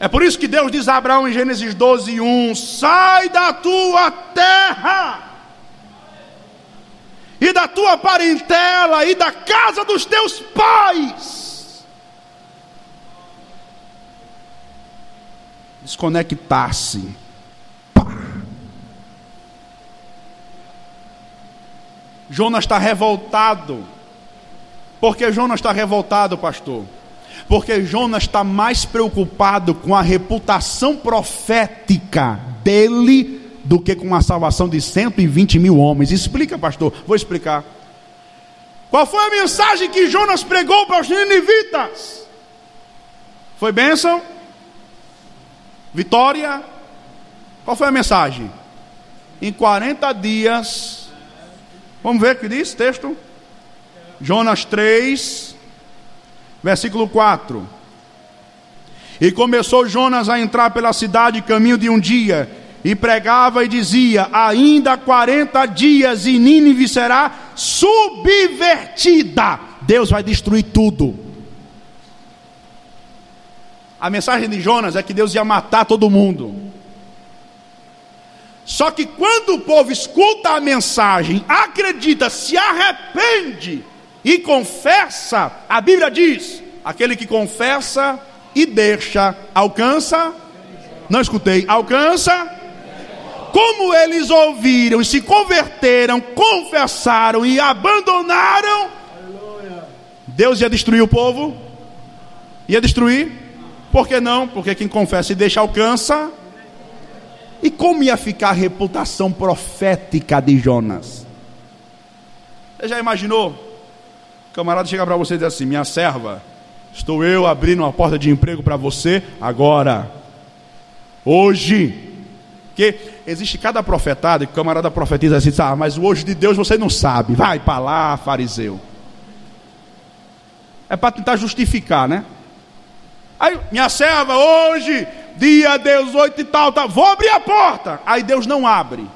É por isso que Deus diz a Abraão em Gênesis 12, 1: Sai da tua terra, e da tua parentela, e da casa dos teus pais. Desconectar-se. Jonas está revoltado. Por que Jonas está revoltado, pastor? porque Jonas está mais preocupado com a reputação profética dele do que com a salvação de 120 mil homens. Explica, pastor, vou explicar. Qual foi a mensagem que Jonas pregou para os ninivitas? Foi bênção? Vitória? Qual foi a mensagem? Em 40 dias, vamos ver o que diz o texto? Jonas 3, Versículo 4. E começou Jonas a entrar pela cidade caminho de um dia, e pregava e dizia: Ainda 40 dias e Nínive será subvertida. Deus vai destruir tudo. A mensagem de Jonas é que Deus ia matar todo mundo. Só que quando o povo escuta a mensagem, acredita, se arrepende, e confessa, a Bíblia diz: aquele que confessa e deixa, alcança. Não escutei, alcança. Como eles ouviram e se converteram, confessaram e abandonaram, Deus ia destruir o povo? Ia destruir? Por que não? Porque quem confessa e deixa alcança. E como ia ficar a reputação profética de Jonas? Você já imaginou? O camarada chega para você e diz assim: Minha serva, estou eu abrindo uma porta de emprego para você agora, hoje. Que existe cada profetado que o camarada profetiza assim: Ah, mas o hoje de Deus você não sabe. Vai para lá, fariseu. É para tentar justificar, né? Aí, minha serva, hoje, dia 18 e tal, tal, vou abrir a porta. Aí Deus não abre.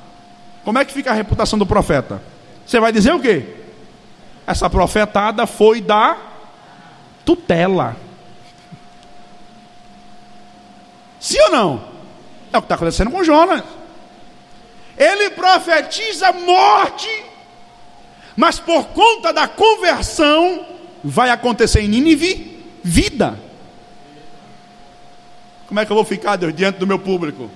Como é que fica a reputação do profeta? Você vai dizer o quê? Essa profetada foi da tutela. Sim ou não? É o que está acontecendo com Jonas. Ele profetiza morte, mas por conta da conversão, vai acontecer em Nínive vida. Como é que eu vou ficar, Deus, diante do meu público?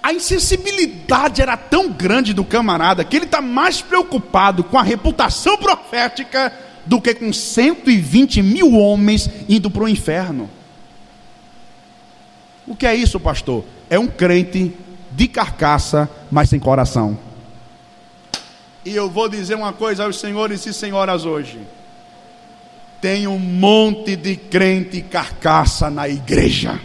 a insensibilidade era tão grande do camarada que ele está mais preocupado com a reputação profética do que com 120 mil homens indo para o inferno. O que é isso, pastor? É um crente de carcaça, mas sem coração. E eu vou dizer uma coisa aos senhores e senhoras hoje. Tem um monte de crente carcaça na igreja.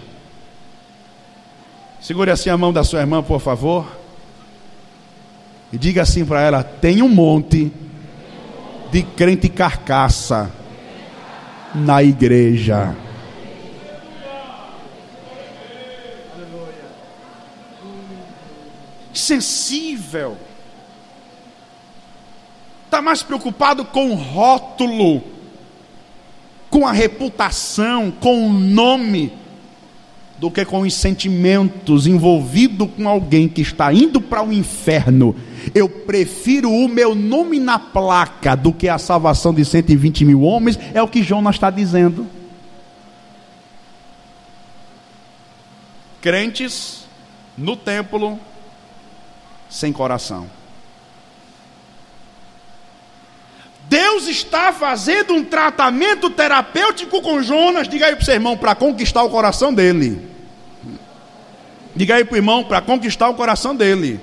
Segure assim a mão da sua irmã, por favor. E diga assim para ela: tem um monte de crente carcaça na igreja. Sensível. Está mais preocupado com o rótulo, com a reputação, com o nome, do que com os sentimentos envolvido com alguém que está indo para o inferno. Eu prefiro o meu nome na placa do que a salvação de 120 mil homens, é o que Jonas está dizendo. Crentes no templo, sem coração. Deus está fazendo um tratamento terapêutico com Jonas. Diga aí para o seu irmão, para conquistar o coração dele. Diga aí para o irmão, para conquistar o coração dele.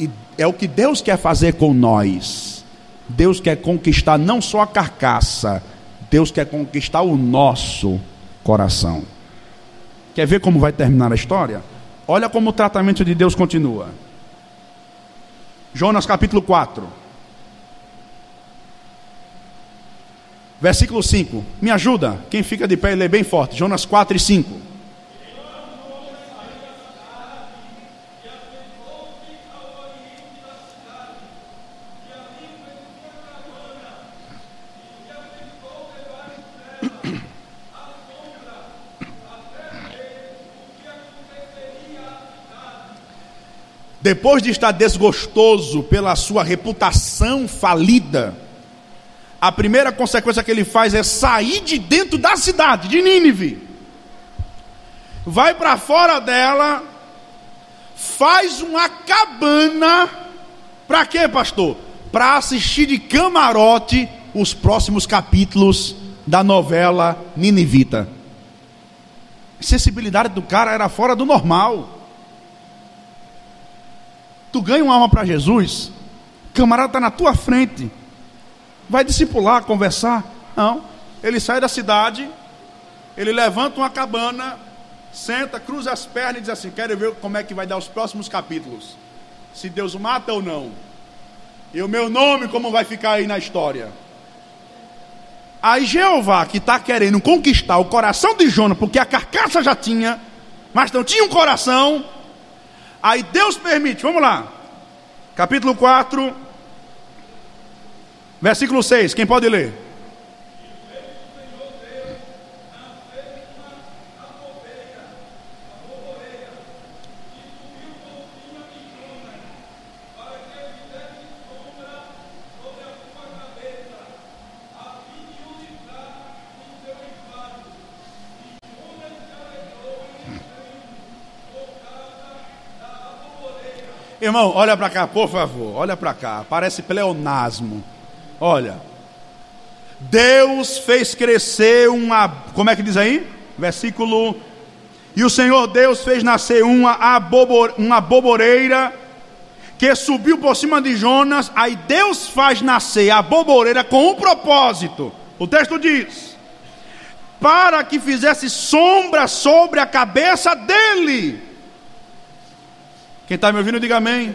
E é o que Deus quer fazer com nós. Deus quer conquistar não só a carcaça, Deus quer conquistar o nosso coração. Quer ver como vai terminar a história? Olha como o tratamento de Deus continua. Jonas capítulo 4. Versículo 5. Me ajuda. Quem fica de pé, lê bem forte. Jonas 4 e 5. Depois de estar desgostoso pela sua reputação falida, a primeira consequência que ele faz é sair de dentro da cidade, de Nínive. Vai para fora dela, faz uma cabana. Para quê, pastor? Para assistir de camarote os próximos capítulos da novela Ninivita. A sensibilidade do cara era fora do normal. Tu ganha uma alma para Jesus, camarada está na tua frente vai discipular, conversar. Não. Ele sai da cidade, ele levanta uma cabana, senta, cruza as pernas e diz assim: Quero ver como é que vai dar os próximos capítulos. Se Deus mata ou não. E o meu nome, como vai ficar aí na história. Aí Jeová, que está querendo conquistar o coração de Jonas, porque a carcaça já tinha, mas não tinha um coração. Aí Deus permite, vamos lá. Capítulo 4, Versículo 6, quem pode ler? Irmão, olha para cá, por favor, olha para cá. Parece pleonasmo. Olha, Deus fez crescer uma, como é que diz aí? Versículo. E o Senhor Deus fez nascer uma, abobor, uma boboreira que subiu por cima de Jonas. Aí Deus faz nascer a boboreira com um propósito. O texto diz: para que fizesse sombra sobre a cabeça dele. Quem está me ouvindo, diga amém.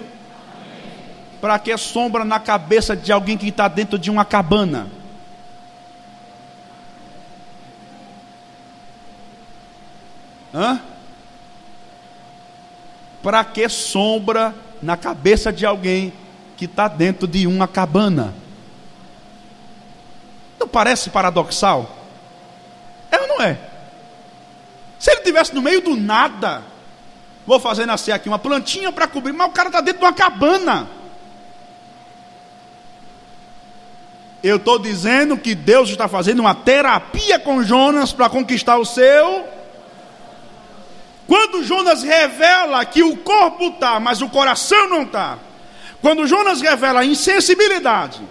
Para que sombra na cabeça de alguém que está dentro de uma cabana? Hã? Para que sombra na cabeça de alguém que está dentro de uma cabana? Não parece paradoxal? É ou não é? Se ele estivesse no meio do nada, vou fazer nascer aqui uma plantinha para cobrir, mas o cara está dentro de uma cabana. Eu estou dizendo que Deus está fazendo uma terapia com Jonas para conquistar o seu. Quando Jonas revela que o corpo está, mas o coração não está. Quando Jonas revela insensibilidade.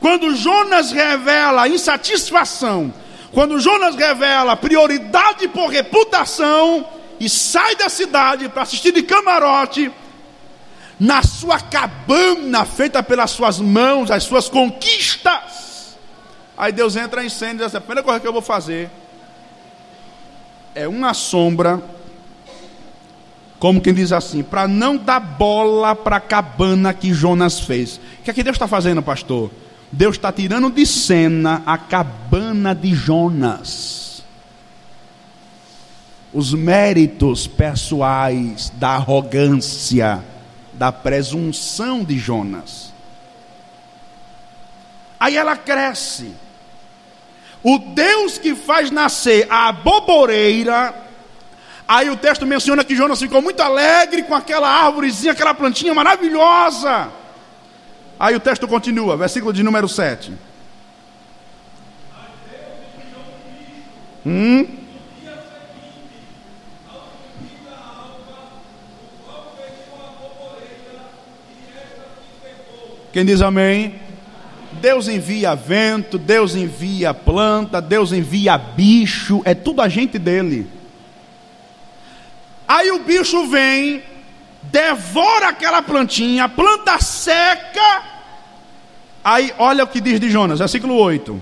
Quando Jonas revela insatisfação. Quando Jonas revela prioridade por reputação. E sai da cidade para assistir de camarote na sua cabana feita pelas suas mãos, as suas conquistas. Aí Deus entra em cena e diz assim: a primeira coisa que eu vou fazer é uma sombra, como quem diz assim, para não dar bola para a cabana que Jonas fez. O que é que Deus está fazendo, pastor? Deus está tirando de cena a cabana de Jonas. Os méritos pessoais da arrogância, da presunção de Jonas. Aí ela cresce. O Deus que faz nascer a boboreira. Aí o texto menciona que Jonas ficou muito alegre com aquela árvorezinha, aquela plantinha maravilhosa. Aí o texto continua, versículo de número 7. Hum? Quem diz amém? Deus envia vento, Deus envia planta, Deus envia bicho, é tudo a gente dele. Aí o bicho vem, devora aquela plantinha, a planta seca. Aí olha o que diz de Jonas, versículo 8.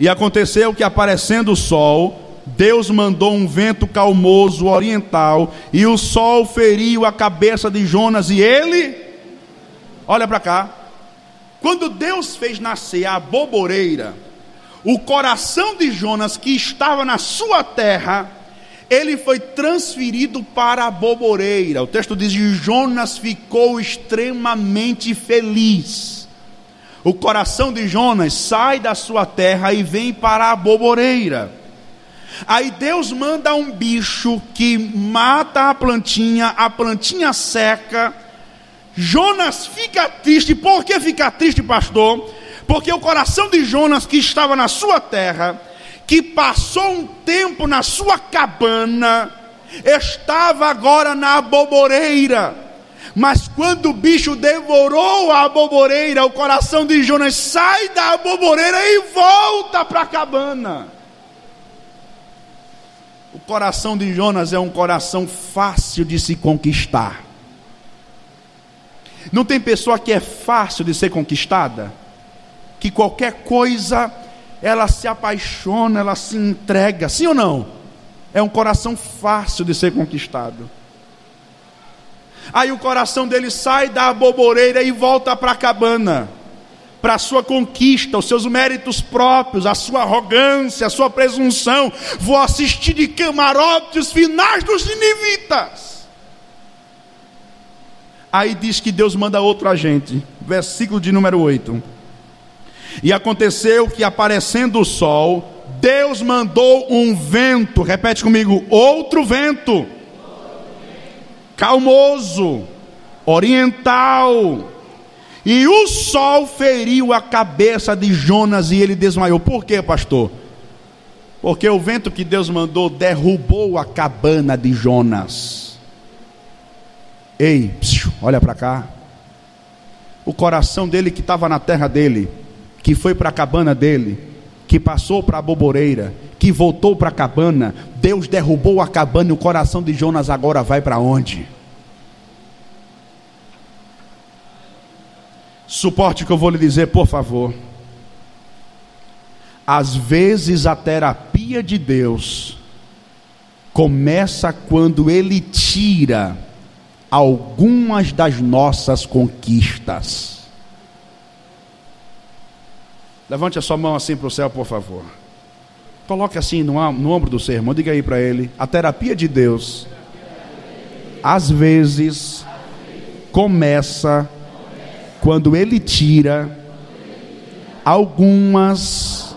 E aconteceu que aparecendo o sol, Deus mandou um vento calmoso oriental, e o sol feriu a cabeça de Jonas, e ele, olha para cá, quando Deus fez nascer a boboreira, o coração de Jonas, que estava na sua terra, ele foi transferido para a boboreira. O texto diz que Jonas ficou extremamente feliz. O coração de Jonas sai da sua terra e vem para a boboreira. Aí Deus manda um bicho que mata a plantinha, a plantinha seca Jonas fica triste. Por que fica triste, pastor? Porque o coração de Jonas, que estava na sua terra, que passou um tempo na sua cabana, estava agora na aboboreira. Mas quando o bicho devorou a aboboreira, o coração de Jonas sai da aboboreira e volta para a cabana. O coração de Jonas é um coração fácil de se conquistar. Não tem pessoa que é fácil de ser conquistada? Que qualquer coisa ela se apaixona, ela se entrega, sim ou não? É um coração fácil de ser conquistado. Aí o coração dele sai da boboreira e volta para a cabana, para a sua conquista, os seus méritos próprios, a sua arrogância, a sua presunção. Vou assistir de camarote os finais dos ninivitas. Aí diz que Deus manda outro agente. Versículo de número 8. E aconteceu que aparecendo o sol, Deus mandou um vento, repete comigo, outro vento, calmoso, oriental. E o sol feriu a cabeça de Jonas e ele desmaiou. Por quê, pastor? Porque o vento que Deus mandou derrubou a cabana de Jonas. Ei, psiu, olha para cá. O coração dele que estava na terra dele, que foi para a cabana dele, que passou para a boboreira, que voltou para a cabana, Deus derrubou a cabana e o coração de Jonas agora vai para onde? Suporte que eu vou lhe dizer, por favor. Às vezes a terapia de Deus começa quando Ele tira algumas das nossas conquistas. Levante a sua mão assim para o céu, por favor. Coloque assim no, no ombro do seu irmão, diga aí para ele: a terapia de Deus, às vezes, começa quando Ele tira algumas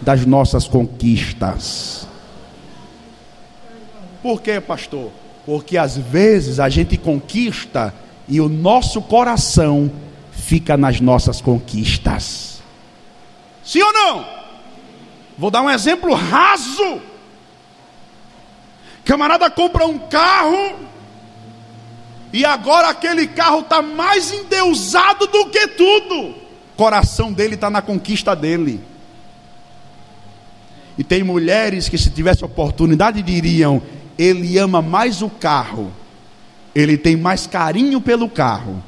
das nossas conquistas. Por quê, pastor? Porque às vezes a gente conquista e o nosso coração fica nas nossas conquistas. Sim ou não? Vou dar um exemplo raso. Camarada compra um carro e agora aquele carro está mais endeusado do que tudo. O coração dele está na conquista dele. E tem mulheres que, se tivesse oportunidade, diriam: ele ama mais o carro, ele tem mais carinho pelo carro,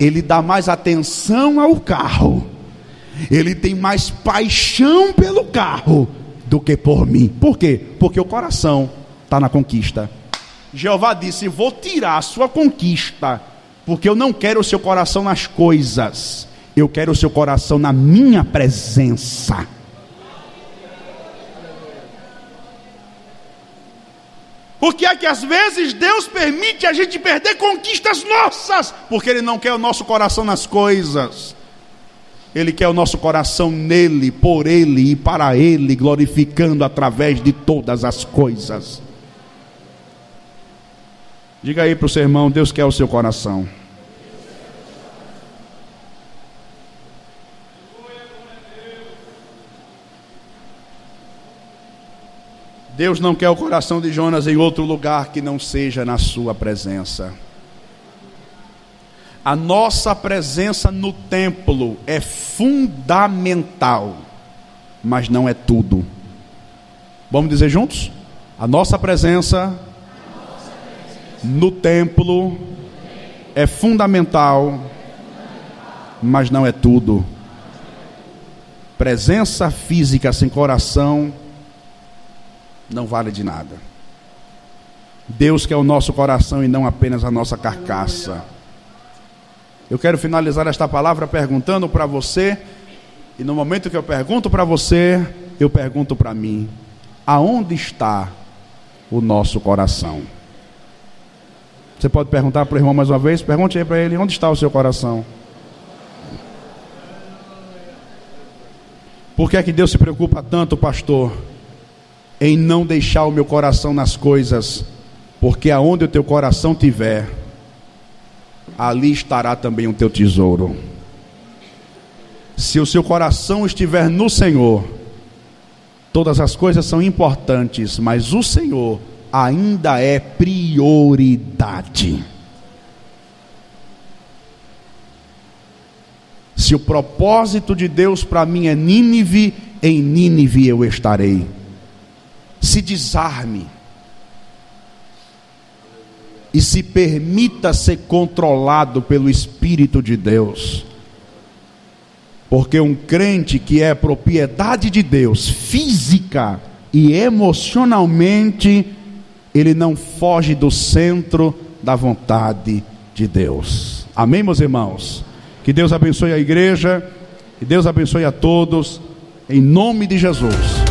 ele dá mais atenção ao carro, ele tem mais paixão pelo carro do que por mim. Por quê? Porque o coração está na conquista. Jeová disse: Vou tirar a sua conquista, porque eu não quero o seu coração nas coisas, eu quero o seu coração na minha presença. Por que é que às vezes Deus permite a gente perder conquistas nossas? Porque Ele não quer o nosso coração nas coisas. Ele quer o nosso coração nele, por Ele e para Ele, glorificando através de todas as coisas. Diga aí para o seu irmão: Deus quer o seu coração. Deus não quer o coração de Jonas em outro lugar que não seja na sua presença. A nossa presença no templo é fundamental, mas não é tudo. Vamos dizer juntos? A nossa presença no templo é fundamental, mas não é tudo. Presença física sem coração não vale de nada. Deus quer o nosso coração e não apenas a nossa carcaça. Eu quero finalizar esta palavra perguntando para você, e no momento que eu pergunto para você, eu pergunto para mim: aonde está o nosso coração? Você pode perguntar para o irmão mais uma vez? Pergunte aí para ele: onde está o seu coração? Por que é que Deus se preocupa tanto, pastor? Em não deixar o meu coração nas coisas, porque aonde o teu coração tiver, ali estará também o teu tesouro. Se o seu coração estiver no Senhor, todas as coisas são importantes, mas o Senhor ainda é prioridade. Se o propósito de Deus para mim é Nínive, em Nínive eu estarei se desarme e se permita ser controlado pelo Espírito de Deus. Porque um crente que é propriedade de Deus, física e emocionalmente, ele não foge do centro da vontade de Deus. Amém, meus irmãos? Que Deus abençoe a igreja, que Deus abençoe a todos, em nome de Jesus.